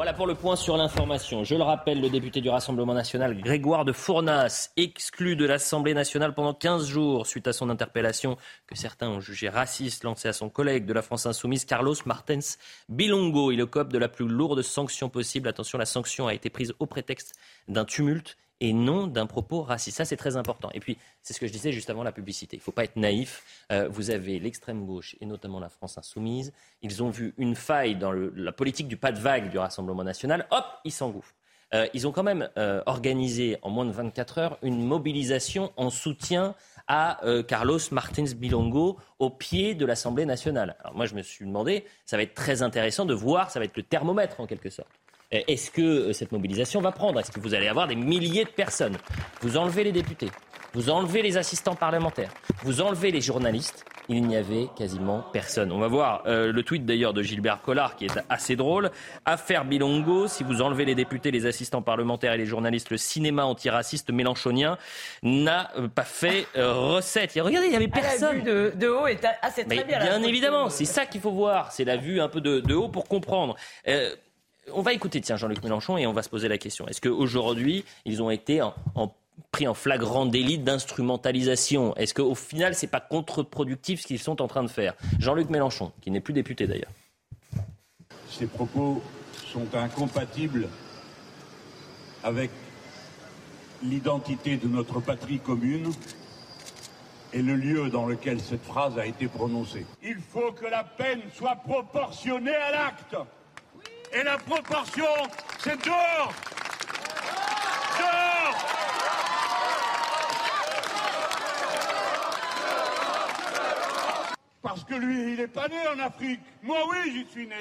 Voilà pour le point sur l'information. Je le rappelle, le député du Rassemblement national, Grégoire de Fournas, exclu de l'Assemblée nationale pendant 15 jours suite à son interpellation que certains ont jugé raciste lancée à son collègue de la France insoumise, Carlos Martens Bilongo. Il cope de la plus lourde sanction possible. Attention, la sanction a été prise au prétexte d'un tumulte et non d'un propos raciste. Ça, c'est très important. Et puis, c'est ce que je disais juste avant la publicité. Il ne faut pas être naïf. Euh, vous avez l'extrême gauche et notamment la France insoumise. Ils ont vu une faille dans la politique du pas de vague du Rassemblement national. Hop, ils s'engouffrent. euh, ils ont quand même euh, organisé en moins de 24 heures une mobilisation en soutien à Carlos Martins Bilongo au pied de l'Assemblée nationale. Alors moi, je me suis demandé, ça va être très intéressant de voir, ça va être le thermomètre en quelque sorte. Est-ce que cette mobilisation va prendre? Est-ce que vous allez avoir des milliers de personnes? Vous enlevez les députés, vous enlevez les assistants parlementaires, vous enlevez les journalistes, il n'y avait quasiment personne. On va voir euh, le tweet d'ailleurs de Gilbert Collard qui est assez drôle. Affaire Bilongo, si vous enlevez les députés, les assistants parlementaires et les journalistes, le cinéma antiraciste mélanchonien n'a euh, pas fait euh, recette. regardez, il n'y avait personne. La vue de, haut est assez très bien. Bien évidemment, c'est ça qu'il faut voir. C'est la vue un peu de, haut pour comprendre. On va écouter, tiens, Jean-Luc Mélenchon, et on va se poser la question. Est-ce qu'aujourd'hui, ils ont été en, en pris en flagrant délit d'instrumentalisation? Est-ce qu'au final, ce n'est pas contre-productif ce qu'ils sont en train de faire? Jean-Luc Mélenchon, qui n'est plus député d'ailleurs. Ces propos sont incompatibles avec l'identité de notre patrie commune et le lieu dans lequel cette phrase a été prononcée. Il faut que la peine soit proportionnée à l'acte. Et la proportion, c'est dehors Dehors Parce que lui, il n'est pas né en Afrique. Moi, oui, j'y suis né.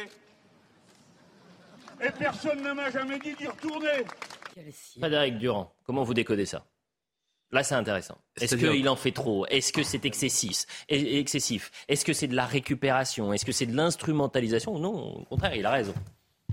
Et personne ne m'a jamais dit d'y retourner. Frédéric Durand, comment vous décodez ça? Là, c'est intéressant. Est-ce qu'il en fait trop? Est-ce que c'est excessif Excessif? Est-ce que c'est de la récupération? Est-ce que c'est de l'instrumentalisation? Non, au contraire, il a raison.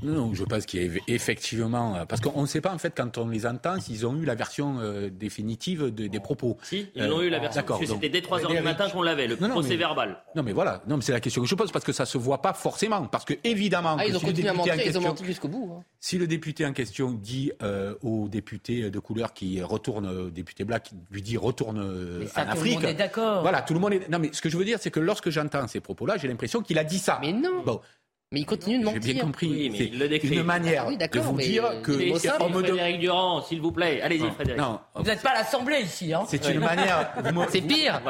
Non, je pense qu'il y a effectivement. Euh, parce qu'on ne sait pas, en fait, quand on les entend, s'ils ont eu la version euh, définitive des propos. Si, ils ont eu la version. D'accord. C'était dès 3 h du matin qu'on l'avait, le procès verbal. Non, mais voilà. Non, mais c'est la question que je pose, parce que ça ne se voit pas forcément. Parce que, évidemment. Ah, ils ont si continué à mentir, question, ils ont menti jusqu'au bout. Hein. Si le député en question dit euh, au député de couleur qui retourne, au député black, lui dit retourne en Afrique. Tout le monde est d'accord. Voilà, tout le monde est. Non, mais ce que je veux dire, c'est que lorsque j'entends ces propos-là, j'ai l'impression qu'il a dit ça. Mais non. Bon. Mais il continue de mentir. J'ai bien compris. c'est une manière ah de vous dire que. Frédéric Durand, s'il vous plaît. Allez-y, Frédéric. Non. Vous n'êtes pas à l'Assemblée ici. Hein. C'est une manière. c'est pire.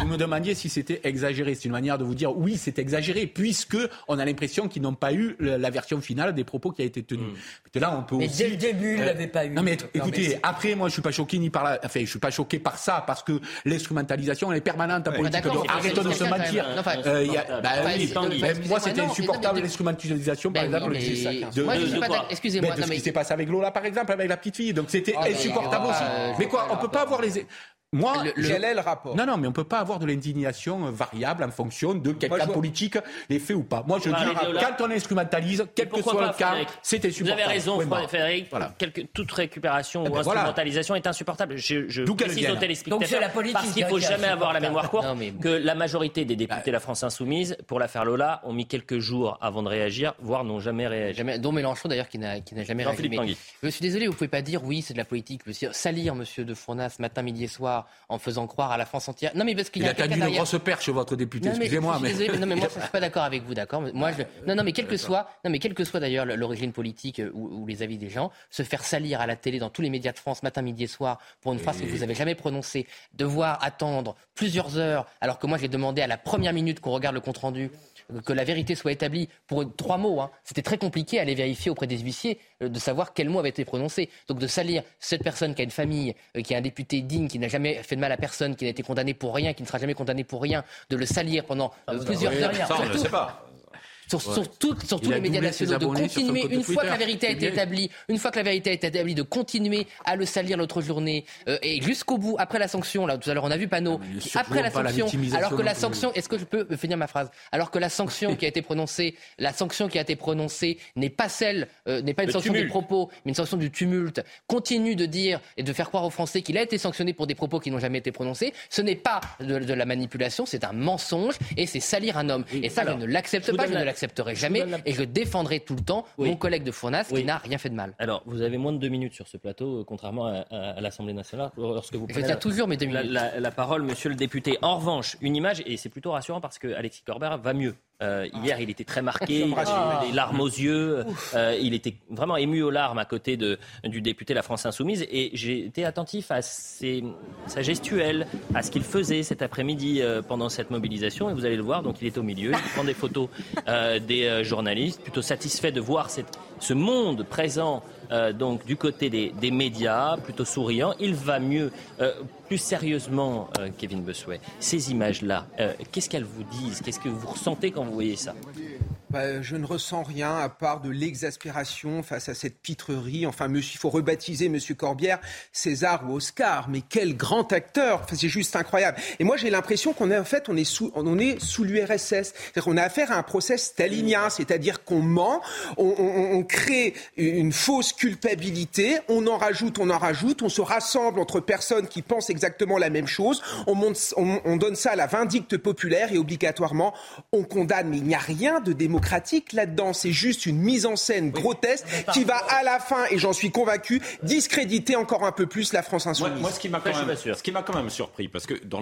Vous me demandiez si c'était exagéré. C'est une manière de vous dire oui, c'est exagéré, puisque on a l'impression qu'ils n'ont pas eu la version finale des propos qui a été tenus. Mm. Là, on peut mais dès le début, ils euh, l'avaient pas eu. Non, mais écoutez, après, moi, je suis pas choqué ni par la. Enfin, je suis pas choqué par ça, parce que l'instrumentalisation, elle est permanente en politique. Arrêtons de se mentir. Moi, c'était insupportable l'instrumentalisation par exemple, Excusez-moi. De ce qui s'est passé avec Lola, par exemple, avec la petite fille. Donc c'était ah, insupportable aussi. Mais quoi, on peut pas avoir les. Moi, quel est le rapport Non, non, mais on ne peut pas avoir de l'indignation variable en fonction de quelqu'un politique est fait ou pas. Moi, je dis, quand on instrumentalise, quel que soit le cas, c'est insupportable. Vous avez raison, Frédéric. Toute récupération eh ou ben, instrumentalisation est insupportable. Je, je précise aux téléspectateurs, parce qu'il ne faut jamais avoir la mémoire courte, que la majorité des députés de la France Insoumise, pour l'affaire Lola, ont mis quelques jours avant de réagir, voire n'ont jamais réagi. Jamais, dont Mélenchon, d'ailleurs, qui n'a jamais réagi. Je suis désolé, vous ne pouvez pas dire, oui, c'est de la politique. Salir M. de Fournas, matin, midi et soir, en faisant croire à la France entière. Non, mais parce qu'il il a tendu une grosse perche, votre député. Excusez-moi, mais, non, mais moi, je suis pas d'accord avec vous, d'accord. Moi, je... non, non, mais quel que soit, non, mais que soit d'ailleurs l'origine politique euh, ou, les avis des gens, se faire salir à la télé dans tous les médias de France, matin, midi et soir, pour une phrase que vous avez jamais prononcée, devoir attendre plusieurs heures, alors que moi, j'ai demandé à la première minute qu'on regarde le compte rendu que la vérité soit établie pour trois mots. Hein. C'était très compliqué à aller vérifier auprès des huissiers euh, de savoir quel mot avait été prononcé. Donc de salir cette personne qui a une famille, euh, qui est un député digne, qui n'a jamais fait de mal à personne, qui n'a été condamné pour rien, qui ne sera jamais condamné pour rien, de le salir pendant ah, euh, plusieurs heures. Ça, on ne sait pas sur, sur, tout, sur tous les médias nationaux, de continuer, une fois que la vérité a été établie, une fois que la vérité a été établie, de continuer à le salir l'autre journée, euh, et jusqu'au bout, après la sanction, là, tout à l'heure, on a vu Panot, après la sanction, alors que la sanction, est-ce que je peux finir ma phrase Alors que la sanction qui a été prononcée, la sanction qui a été prononcée n'est pas celle, euh, n'est pas une sanction des propos, mais une sanction du tumulte, continue de dire et de faire croire aux Français qu'il a été sanctionné pour des propos qui n'ont jamais été prononcés, ce n'est pas de, la manipulation, c'est un mensonge, et c'est salir un homme. Et ça, je ne l'accepte pas, je ne n'accepterai jamais et je défendrai tout le temps mon collègue de Fournas qui n'a rien fait de mal. Alors, vous avez moins de deux minutes sur ce plateau, euh, contrairement à, l'Assemblée nationale. Lorsque vous je tiens toujours mes deux minutes. La, parole, monsieur le député. En revanche, une image, et c'est plutôt rassurant parce que Alexis Corbert va mieux. Euh, hier, il était très marqué, il avait des larmes aux yeux, euh, il était vraiment ému aux larmes à côté de, du député La France Insoumise. Et j'ai été attentif à ses, sa gestuelle, à ce qu'il faisait cet après-midi pendant cette mobilisation. Et vous allez le voir, donc il est au milieu, il prend des photos des euh, journalistes, plutôt satisfait de voir cette ce monde présent euh, donc du côté des, médias, plutôt souriant. Il va mieux. Euh, plus sérieusement, euh, Kevin Bossuet, ces images-là, qu'est-ce qu'elles vous disent? Qu'est-ce que vous ressentez quand vous voyez ça? Bah, je ne ressens rien à part de l'exaspération face à cette pitrerie. Enfin, il faut rebaptiser Monsieur Corbière César ou Oscar. Mais quel grand acteur C'est juste incroyable. Et moi, j'ai l'impression qu'on est en fait, on est sous, l'URSS. On a affaire à un process stalinien, c'est-à-dire qu'on ment, on, crée une fausse culpabilité, on en rajoute, on en rajoute, on se rassemble entre personnes qui pensent exactement la même chose, on, on donne ça à la vindicte populaire et obligatoirement on condamne. Mais il n'y a rien de démocratique démocratique là-dedans. C'est juste une mise en scène grotesque qui va à la fin, et j'en suis convaincu, discréditer encore un peu plus la France insoumise. Moi, ce qui m'a quand, même, quand surpris, parce que dans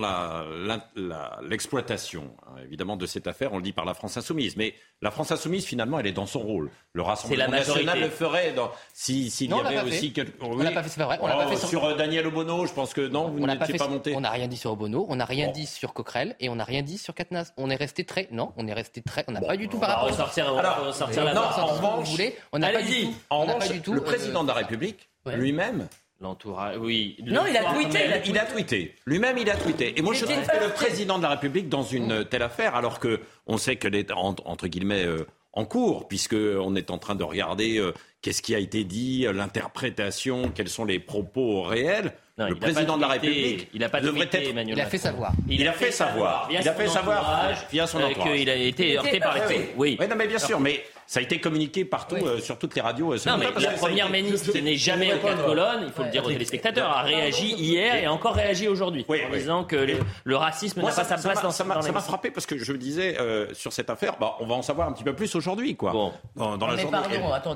l'exploitation, la, hein, évidemment, de cette affaire, on le dit par la France insoumise, mais la France insoumise, finalement, elle est dans son rôle. Le Rassemblement national le ferait s'il si, y avait aussi quelque... On l'a pas fait, c'est vrai. On pas fait sur, sur euh, Daniel Obono, je pense que non, vous n'étiez pas, monté. On n'a rien dit sur Obono, on n'a rien dit sur Coquerel, et on n'a rien dit sur Katnas. On est resté très... Non, on est resté très... On n'a pas du tout par rapport sortir, Alors, sortir la non, en revanche, on n'a pas du tout. En revanche, le président de la République, lui-même, L'entourage, oui. Non, il a tweeté. Il a tweeté. Lui-même, il a tweeté. Et moi, je trouve que le président de la République, dans une telle affaire, alors que on sait qu'elle est entre guillemets euh, en cours, puisque on est en train de regarder euh, qu'est-ce qui a été dit, euh, l'interprétation, quels sont les propos réels le président de la République il a pas devrait être... Emmanuel il a fait savoir. Il, a fait savoir. Il a fait savoir via son entourage qu'il a été heurté par les faits. Oui. oui. non, mais bien sûr, mais ça a été communiqué partout euh, sur toutes les radios. Euh, non, mais la première ministre n'est jamais au quatre colonnes, il faut le dire aux téléspectateurs, a réagi hier et a encore réagi aujourd'hui en disant que le, racisme n'a pas sa place dans ça. Ça m'a frappé parce que je me disais euh, sur cette affaire, bah, on va en savoir un petit peu plus aujourd'hui, quoi. Bon. Dans, la journée.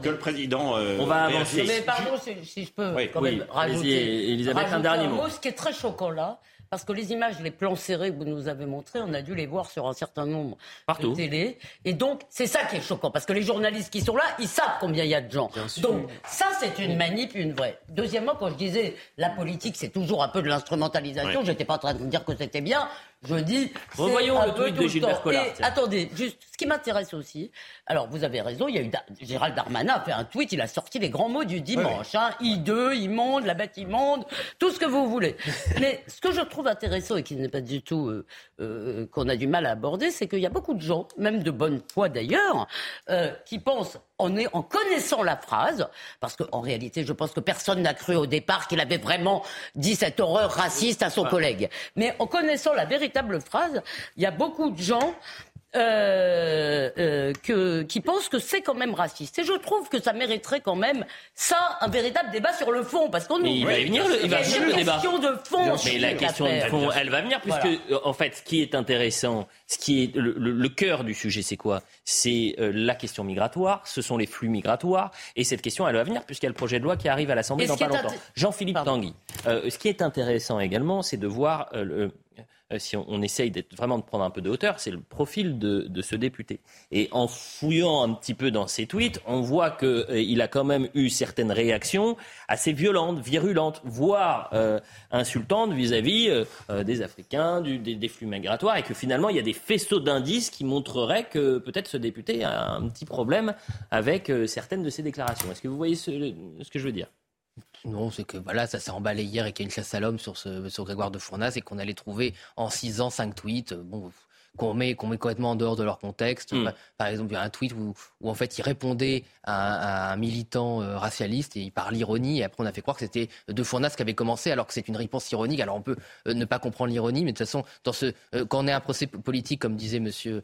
Que le président. on va avancer. Mais pardon, si je peux quand même rajouter. Un dernier mot. Ce qui est très choquant là, parce que les images, les plans serrés que vous nous avez montrés, on a dû les voir sur un certain nombre de télé. Et donc, c'est ça qui est choquant, parce que les journalistes qui sont là, ils savent combien il y a de gens. Donc, ça, c'est une manip, une vraie. Deuxièmement, quand je disais la politique, c'est toujours un peu de l'instrumentalisation, je j'étais pas en train de vous dire que c'était bien. Je dis. Revoyons le tweet de Gilbert Collard. attendez, juste, ce qui m'intéresse aussi, alors vous avez raison, il y a eu Gérald Darmanin a fait un tweet, il a sorti les grands mots du dimanche, hein, I2, immonde, la bête immonde, tout ce que vous voulez. Mais ce que je trouve intéressant et qui n'est pas du tout euh, euh, qu'on a du mal à aborder, c'est qu'il y a beaucoup de gens, même de bonne foi d'ailleurs, euh, qui pensent en, en connaissant la phrase, parce qu'en réalité, je pense que personne n'a cru au départ qu'il avait vraiment dit cette horreur raciste à son collègue. Mais en connaissant la véritable phrase, il y a beaucoup de gens euh, euh, que, qui pensent que c'est quand même raciste. Et je trouve que ça mériterait quand même ça, un véritable débat sur le fond, parce qu'on nous il va venir le, il va venir le débat. de fond. Mais la question de fond, elle va venir puisque euh, en fait, ce qui est intéressant, ce qui est le, le, cœur du sujet, c'est quoi? C'est la question migratoire. Ce sont les flux migratoires. Et cette question, elle va venir puisqu'il y a le projet de loi qui arrive à l'Assemblée dans pas longtemps. Jean-Philippe Tanguy. ce qui est intéressant également, c'est de voir euh, si on, essaye vraiment de prendre un peu de hauteur, c'est le profil de, ce député. Et en fouillant un petit peu dans ses tweets, on voit qu'il euh, a quand même eu certaines réactions assez violentes, virulentes, voire euh, insultantes vis-à-vis des Africains, des, flux migratoires, et que finalement il y a des faisceaux d'indices qui montreraient que peut-être ce député a un petit problème avec certaines de ses déclarations. Est-ce que vous voyez ce que je veux dire? Non, c'est que voilà, ça s'est emballé hier et qu'il y a une chasse à l'homme sur, ce, sur Grégoire de Fournas et qu'on allait trouver en 6 ans 5 tweets. Bon, qu'on met, qu'on met complètement en dehors de leur contexte. Hmm. Par exemple, il y a un tweet où, où en fait il répondait à, un militant euh, racialiste et il parle l'ironie. Et après, on a fait croire que c'était De Fournas qui avait commencé, alors que c'est une réponse ironique. Alors on peut euh, ne pas comprendre l'ironie, mais de toute façon, dans ce, euh, quand on est un procès politique, comme disait Monsieur,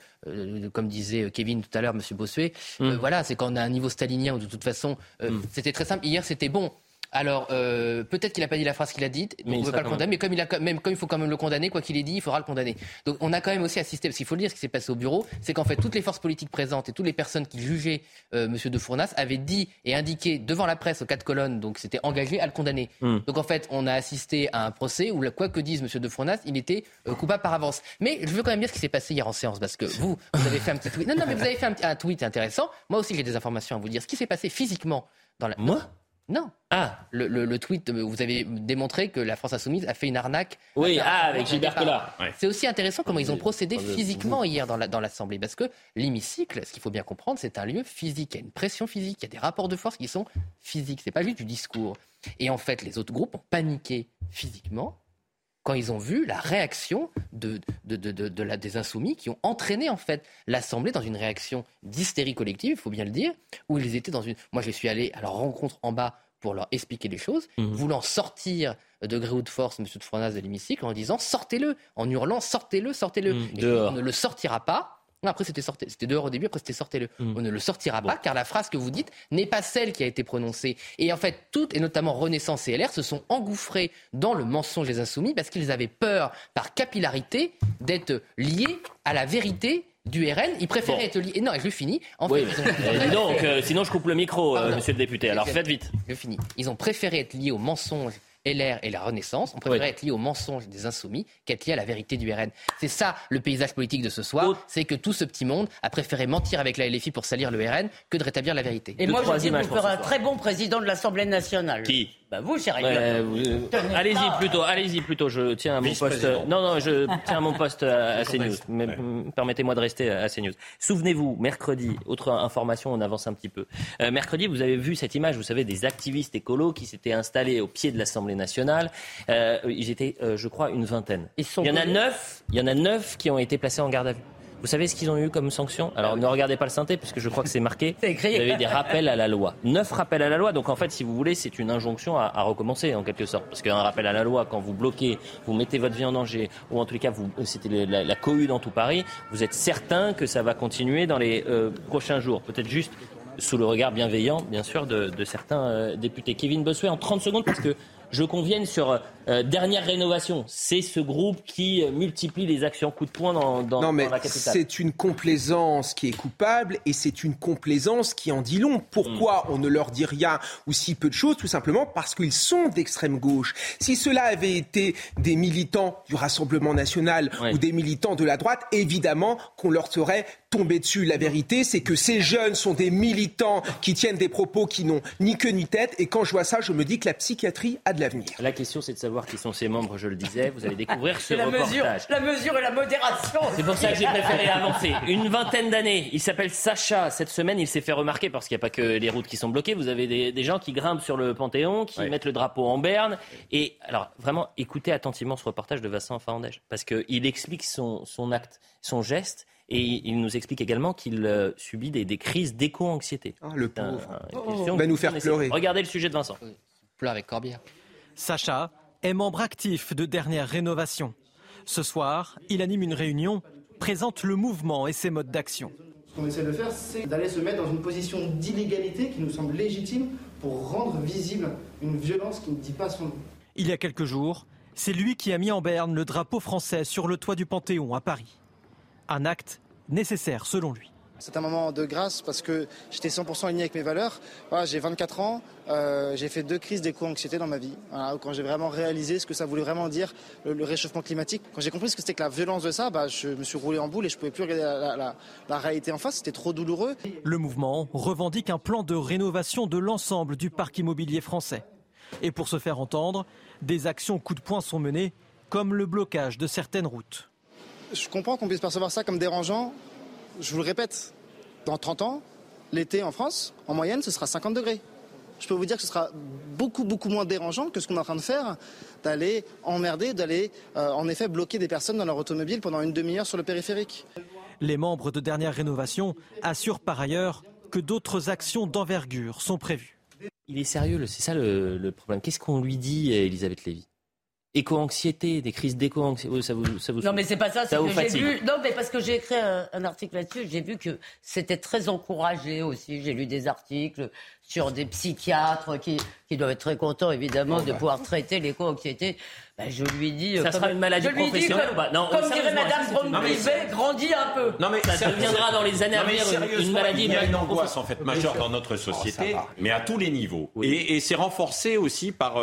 comme disait Kevin tout à l'heure, Monsieur Bossuet, hmm. voilà, c'est quand on a un niveau stalinien où de toute façon, hmm. c'était très simple. Hier, c'était bon. Alors, euh, peut-être qu'il n'a pas dit la phrase qu'il a dite, mais on ne peut pas le condamner, mais comme il, a, même, comme il faut quand même le condamner, quoi qu'il ait dit, il faudra le condamner. Donc, on a quand même aussi assisté, parce qu'il faut le dire, ce qui s'est passé au bureau, c'est qu'en fait, toutes les forces politiques présentes et toutes les personnes qui jugeaient euh, M. de Fournas avaient dit et indiqué devant la presse aux quatre colonnes, donc c'était engagé à le condamner. Hmm. Donc, en fait, on a assisté à un procès où, quoi que dise M. de Fournas, il était euh, coupable par avance. Mais je veux quand même dire ce qui s'est passé hier en séance, parce que vous, vous avez fait un petit tweet. Non, non, mais vous avez fait un, un tweet intéressant. Moi aussi, j'ai des informations à vous dire. Ce qui s'est passé physiquement dans la. Moi? Non. Ah, le, tweet, vous avez démontré que la France Insoumise a fait une arnaque. Oui, ah, avec Gilbert Collard. C'est aussi intéressant comment ils ont procédé physiquement hier dans l'Assemblée. parce que l'hémicycle, ce qu'il faut bien comprendre, c'est un lieu physique. Il y a une pression physique, il y a des rapports de force qui sont physiques. C'est pas juste du discours. Et en fait, les autres groupes ont paniqué physiquement quand ils ont vu la réaction de, de, la, des insoumis qui ont entraîné en fait l'Assemblée dans une réaction d'hystérie collective, il faut bien le dire, où ils étaient dans une... Moi, je suis allé à leur rencontre en bas pour leur expliquer les choses, mmh. voulant sortir de gré ou de force M. de Fronas de l'hémicycle en disant sortez-le, en hurlant sortez-le, sortez-le. Mmh, on ne le sortira pas après, c'était c'était dehors au début, après, c'était sortez-le. Hmm. On ne le sortira pas, car la phrase que vous dites n'est pas celle qui a été prononcée. Et en fait, toutes, et notamment Renaissance et LR, se sont engouffrés dans le mensonge des Insoumis parce qu'ils avaient peur, par capillarité, d'être liés à la vérité du RN, ils préféraient être liés. Non, je finis. En fait, donc, euh, sinon je coupe le micro, euh, monsieur le député. Alors faites vite. Je finis. Ils ont préféré être liés au mensonge LR et la Renaissance, on préférait être lié au mensonge des insoumis qu'être lié à la vérité du RN. C'est ça le paysage politique de ce soir, c'est que tout ce petit monde a préféré mentir avec la LFI pour salir le RN que de rétablir la vérité. Et moi, je dis, vous ferez un très bon président de l'Assemblée nationale. Qui? Bah vous, cher Allez-y plutôt, allez-y plutôt. Je tiens à mon poste. Non, non, je tiens à mon poste à, CNews. Permettez-moi de rester à CNews. Souvenez-vous, mercredi, autre information, on avance un petit peu. Euh, mercredi, vous avez vu cette image, vous savez, des activistes écolos qui s'étaient installés au pied de l'Assemblée nationale. Euh, ils étaient, euh, je crois, une vingtaine. il y en a neuf. Il y en a neuf qui ont été placés en garde à vue. Vous savez ce qu'ils ont eu comme sanction? Alors ne regardez pas le synthé puisque je crois que c'est marqué. Vous avez des rappels à la loi. Neuf rappels à la loi. Donc en fait, si vous voulez, c'est une injonction à, recommencer en quelque sorte. Parce qu'un rappel à la loi, quand vous bloquez, vous mettez votre vie en danger, ou en tout cas, vous, c'était la, la, cohue dans tout Paris, vous êtes certain que ça va continuer dans les euh, prochains jours. Peut-être juste sous le regard bienveillant, bien sûr, de, certains euh, députés. Kevin Bossuet, en 30 secondes, parce que je convienne sur euh, dernière rénovation. C'est ce groupe qui euh, multiplie les actions coup de poing dans, dans, non, mais la capitale. C'est une complaisance qui est coupable et c'est une complaisance qui en dit long. Pourquoi mm. on ne leur dit rien ou si peu de choses Tout simplement parce qu'ils sont d'extrême gauche. Si cela avait été des militants du Rassemblement national ou des militants de la droite, évidemment qu'on leur serait tombé dessus. La vérité, c'est que ces jeunes sont des militants qui tiennent des propos qui n'ont ni queue ni tête. Et quand je vois ça, je me dis que la psychiatrie a de l'avenir. La question, c'est de savoir qui sont ses membres, je le disais. Vous allez découvrir ce la reportage. Mesure, la mesure et la modération. C'est pour ça que j'ai préféré avancer. Une vingtaine d'années. Il s'appelle Sacha. Cette semaine, il s'est fait remarquer parce qu'il n'y a pas que les routes qui sont bloquées. Vous avez des, gens qui grimpent sur le Panthéon, qui mettent le drapeau en berne. Et alors, vraiment, écoutez attentivement ce reportage de Vincent Fandège parce qu'il explique son, son acte, son geste. Et il nous explique également qu'il euh, subit des, crises d'éco-anxiété. Ah, le pauvre. il va nous faire pleurer. Regardez le sujet de Vincent. Pleure avec Corbière. Sacha est membre actif de Dernière Rénovation. Ce soir, il anime une réunion, présente le mouvement et ses modes d'action. Ce qu'on essaie de faire, c'est d'aller se mettre dans une position d'illégalité qui nous semble légitime pour rendre visible une violence qui ne dit pas son nom. Il y a quelques jours, c'est lui qui a mis en berne le drapeau français sur le toit du Panthéon à Paris. Un acte nécessaire selon lui. C'est un moment de grâce parce que j'étais 100% aligné avec mes valeurs. j'ai 24 ans, euh, j'ai fait deux crises d'éco-anxiété dans ma vie. quand j'ai vraiment réalisé ce que ça voulait vraiment dire, le, réchauffement climatique. Quand j'ai compris ce que c'était que la violence de ça, bah, je me suis roulé en boule et je pouvais plus regarder la, la réalité en face. C'était trop douloureux. Le mouvement revendique un plan de rénovation de l'ensemble du parc immobilier français. Et pour se faire entendre, des actions coup de poing sont menées, comme le blocage de certaines routes. Je comprends qu'on puisse percevoir ça comme dérangeant, je vous le répète, dans 30 ans, l'été en France, en moyenne, ce sera 50 degrés. Je peux vous dire que ce sera beaucoup, beaucoup moins dérangeant que ce qu'on est en train de faire, d'aller emmerder, d'aller euh, en effet bloquer des personnes dans leur automobile pendant une demi-heure sur le périphérique. Les membres de Dernière Rénovation assurent par ailleurs que d'autres actions d'envergure sont prévues. Il est sérieux, c'est ça le, le problème. Qu'est-ce qu'on lui dit, Elisabeth Lévy? Éco-anxiété, des crises d'éco-anxiété, ça vous, ça vous Non, mais c'est pas ça, c'est que j'ai vu. Non, mais parce que j'ai écrit un, article là-dessus, j'ai vu que c'était très encouragé aussi. J'ai lu des articles sur des psychiatres qui, qui doivent être très contents, évidemment, de pouvoir traiter l'éco-anxiété. Ben, je lui dis. Ça sera une maladie professionnelle non, Comme dirait Madame Brombivet, grandit un peu. Non, mais ça deviendra dans les années à venir une, maladie. Il y a une angoisse en fait majeure dans notre société, mais à tous les niveaux. Et, et c'est renforcé aussi par.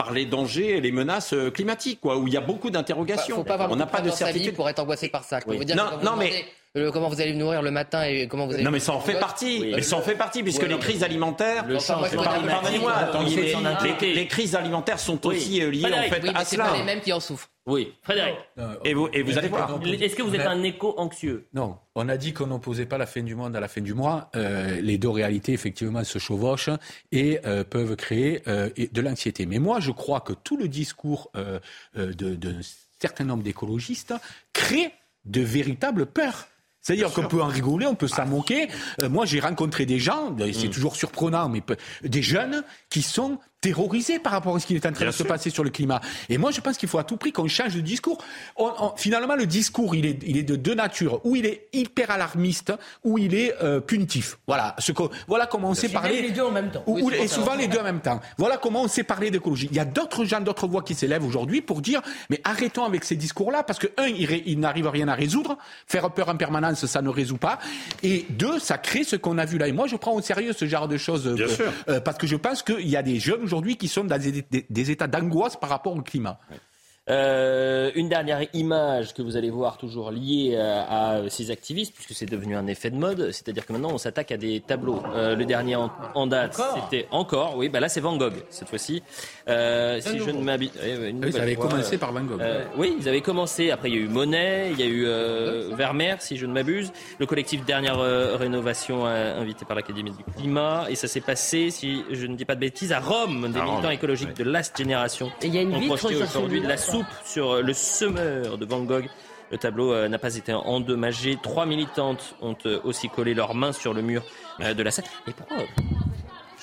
Euh, par les dangers et les menaces euh, climatiques, quoi, où il y a beaucoup d'interrogations. on n'a pas de certitude pour être angoissé par ça. non, non mais comment vous allez nourrir le matin et comment vous allez. Non, mais ça en fait partie. Mais ça en fait partie, puisque les crises alimentaires. Pardonnez-moi, les crises alimentaires sont aussi liées en fait à cela. C'est pas les mêmes qui en souffrent. Oui, Frédéric. et vous, et vous allez voir. Est-ce que vous êtes un écho anxieux? Non. On a dit qu'on n'opposait pas la fin du monde à la fin du mois. Euh, les deux réalités, effectivement, se chevauchent et euh, peuvent créer euh, de l'anxiété. Mais moi, je crois que tout le discours d'un certain nombre d'écologistes crée de véritables peurs. C'est-à-dire qu'on peut en rigoler, on peut s'en moquer. moi, j'ai rencontré des gens, c'est mm. toujours surprenant, mais des jeunes qui sont terrorisé par rapport à ce qui est en train de se passer sur le climat. Et moi, je pense qu'il faut à tout prix qu'on change de discours. finalement, le discours, il est, il est de deux natures. Ou il est hyper alarmiste, ou il est euh, punitif. Voilà. Ce que, voilà comment on sait parler. Les deux en même temps. et souvent les deux en même temps. Voilà comment on sait parler d'écologie. Il y a d'autres gens, d'autres voix qui s'élèvent aujourd'hui pour dire, mais arrêtons avec ces discours-là, parce que un, il, il n'arrive rien à résoudre. Faire peur en permanence, ça ne résout pas. Et deux, ça crée ce qu'on a vu là. Et moi, je prends au sérieux ce genre de choses, euh, euh, parce que je pense qu'il y a des jeunes aujourd'hui qui sont dans des, états d'angoisse par rapport au climat. Euh, une dernière image que vous allez voir toujours liée euh, à, ces activistes, puisque c'est devenu un effet de mode, c'est-à-dire que maintenant on s'attaque à des tableaux. Euh, le dernier en, date, c'était encore, oui, bah là c'est Van Gogh cette fois-ci. si je ne m'habite, oui, ça avait commencé par Van Gogh. oui, ils avaient commencé. Après il y a eu Monet, il y a eu Vermeer, si je ne m'abuse. Le collectif Dernière Rénovation invité par l'Académie du Climat, et ça s'est passé, si je ne dis pas de bêtises, à Rome, des militants écologiques de Last Génération. Et il y a une vitre aujourd'hui de la sur le semeur de Van Gogh. Le tableau euh, n'a pas été endommagé. Trois militantes ont euh, aussi collé leurs mains sur le mur euh, de la salle. Et pourquoi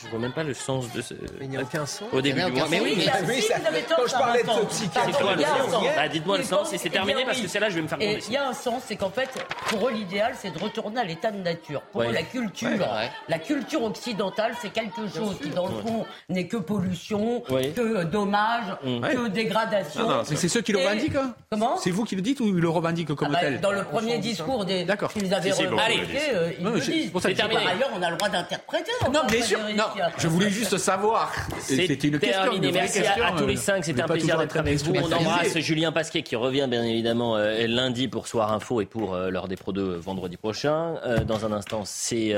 je vois même pas le sens de ce. il n'y a aucun sens. Au début du mois. Mais oui, mais, quand je parlais de ce psychiatre. C'est quoi le sens bah, Dites-moi le sens et c'est terminé parce que c'est là je vais me faire Il y a un sens, c'est qu'en fait, pour eux, l'idéal, c'est de retourner à l'état de nature. Pour eux, la culture, la culture occidentale, c'est quelque chose qui, dans le fond, n'est que pollution, que dommage, mm. que dégradation. C'est ceux qui le revendiquent hein Comment C'est vous qui le dites ou ils le revendiquent comme ah bah, tel Dans le premier discours des. D'accord. Qu'ils avaient revendiqué, euh, ils le disent. Par ailleurs, on a le droit d'interpréter. Non, bien sûr. Je voulais juste savoir. C'était une question. Une Merci à, tous les cinq. C'était un plaisir d'être avec vous. On embrasse Julien Pasquet qui revient bien évidemment euh, lundi pour Soir Info et pour euh, l'heure des Pro 2 vendredi prochain. Euh, dans un instant, c'est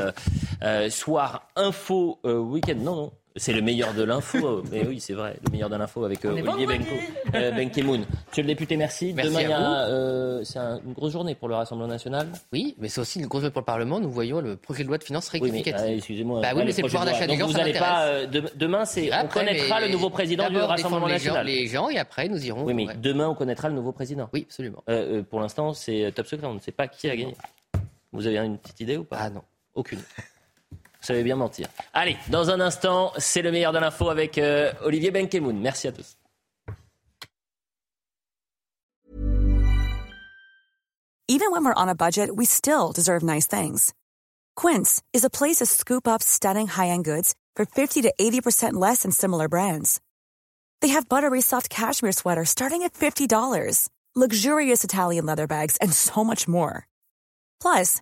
Soir Info Week-end. Non, non. C'est le meilleur de l'info. Mais oui, c'est vrai, le meilleur de l'info avec euh, Olivier Benko, euh, Benkemoun. Monsieur le député, merci. merci Demain, euh, c'est une grosse journée pour le Rassemblement national. Oui, mais c'est aussi une grosse journée pour le Parlement. Nous voyons le projet de loi de finances rectificative. Oui, excusez-moi. Bah oui, mais c'est le pouvoir d'achat des gens. Vous n'allez pas. demain, c'est on connaîtra le nouveau président du Rassemblement national. les gens et après nous irons. Oui, mais demain, on connaîtra le nouveau président. Oui, absolument. pour l'instant, c'est top secret. On ne sait pas qui a gagné. Vous avez une petite idée ou pas? Ah non. Aucune. Vous savez bien mentir. Allez, dans un instant, c'est le meilleur de l'info avec euh, Olivier Benkemoun. Merci à tous. Even when we're on a budget, we still deserve nice things. Quince is a place to scoop up stunning high-end goods for 50 to 80% less than similar brands. They have buttery soft cashmere sweaters starting at $50, luxurious Italian leather bags, and so much more. Plus,